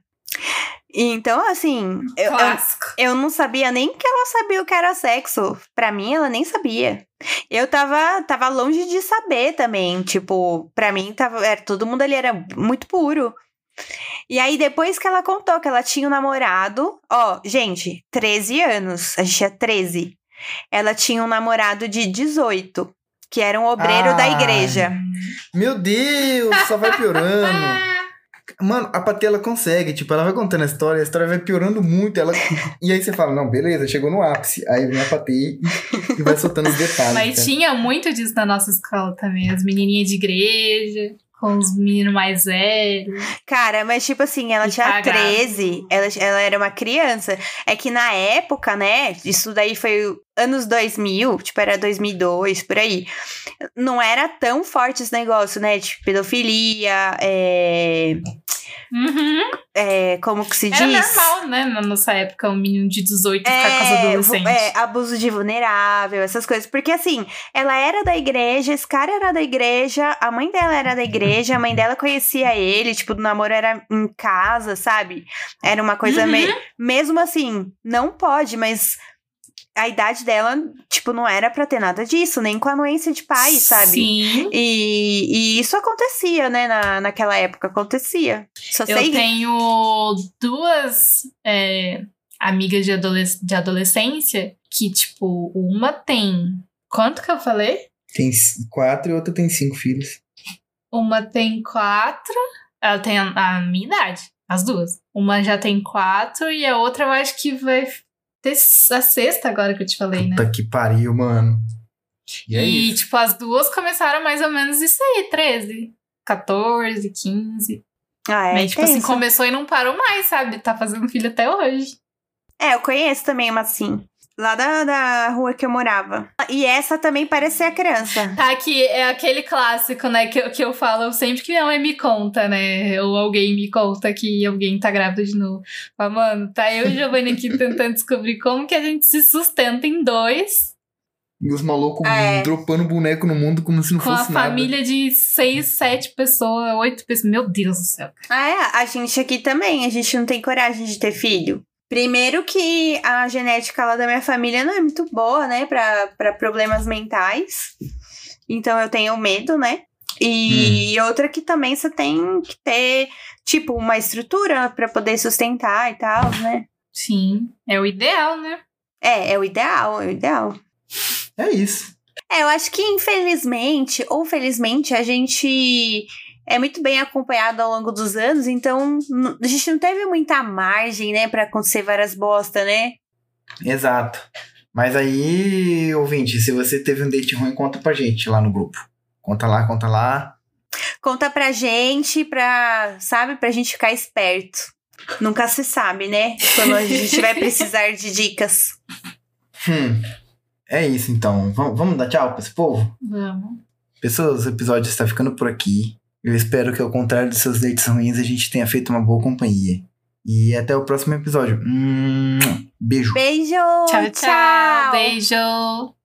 Então, assim, eu, eu, eu não sabia nem que ela sabia o que era sexo. Pra mim, ela nem sabia. Eu tava, tava longe de saber também. Tipo, pra mim, tava, era, todo mundo ali era muito puro. E aí, depois que ela contou que ela tinha um namorado, ó, gente, 13 anos, a gente tinha 13. Ela tinha um namorado de 18, que era um obreiro da Ai. igreja. Meu Deus, só vai piorando. Mano, a Patê, ela consegue, tipo, ela vai contando a história, a história vai piorando muito, ela... E aí você fala, não, beleza, chegou no ápice. Aí vem a Patê e, vai soltando os detalhes. Mas cara. tinha muito disso na nossa escola também. As menininhas de igreja, com os meninos mais velhos. Cara, mas tipo assim, ela tinha cagado. 13, ela, ela era uma criança. É que na época, né, isso daí foi anos 2000, tipo, era 2002, por aí. Não era tão forte esse negócio, né, de pedofilia, é, Uhum. é, como que se Era diz? normal, né? Na nossa época, um menino de 18 ficar com as É, adolescentes. é, abuso de vulnerável, essas coisas. Porque assim, ela era da igreja, esse cara era da igreja, a mãe dela era da igreja, a mãe dela conhecia ele, tipo, o namoro era em casa, sabe? Era uma coisa Uhum. meio. Mesmo assim, não pode, mas a idade dela, tipo, não era pra ter nada disso, nem com a anuência de pai, sabe? Sim. E, e isso acontecia, né? Na, naquela época, acontecia. Só Eu sei. tenho duas é, amigas de, adolesc- de adolescência que, tipo, uma tem. Quanto que eu falei? Tem quatro e outra tem cinco filhos. Uma tem quatro. Ela tem a, a minha idade, as duas. Uma já tem quatro e a outra eu acho que vai a sexta agora que eu te falei, né? Puta que pariu, mano. E é e, isso. tipo, as duas começaram mais ou menos isso aí, 13, 14, 15. Ah, é, Mas, tipo assim, tenso. começou e não parou mais, sabe? Tá fazendo filho até hoje. É, eu conheço também uma assim. Lá da, da rua que eu morava. E essa também parece ser a criança. Tá, que é aquele clássico, né, que, eu- que eu falo sempre que minha mãe me conta, né? Ou alguém me conta que alguém tá grávida de novo. Fala, mano, tá eu e Giovanni aqui tentando descobrir como que a gente se sustenta em dois, E os malucos É. dropando boneco no mundo como se não com a fosse nada. família de seis, sete pessoas, oito pessoas. Meu Deus do céu. Ah, é, a gente aqui também, a gente não tem coragem de ter filho. Primeiro que a genética lá da minha família não é muito boa, né, pra, pra problemas mentais. Então eu tenho medo, né? E outra que também você tem que ter, tipo, uma estrutura pra poder sustentar e tal, né? Sim, é o ideal, né? É, é o ideal, é o ideal. É isso. É, eu acho que infelizmente ou felizmente a gente é muito bem acompanhado ao longo dos anos, então a gente não teve muita margem, né, pra acontecer várias bosta, né? Exato. Mas aí, ouvinte, se você teve um date ruim, conta pra gente lá no grupo. Conta lá, conta lá. Conta pra gente, pra, sabe, pra gente ficar esperto. Nunca se sabe, né? Quando a gente vai precisar de dicas. Hum. É isso então. Vamos, vamos dar tchau pra esse povo? Vamos. Pessoas, o episódio está ficando por aqui. Eu espero que, ao contrário dos seus dates ruins, a gente tenha feito uma boa companhia. E até o próximo episódio. Hum, beijo. Beijo! Tchau, tchau. Beijo.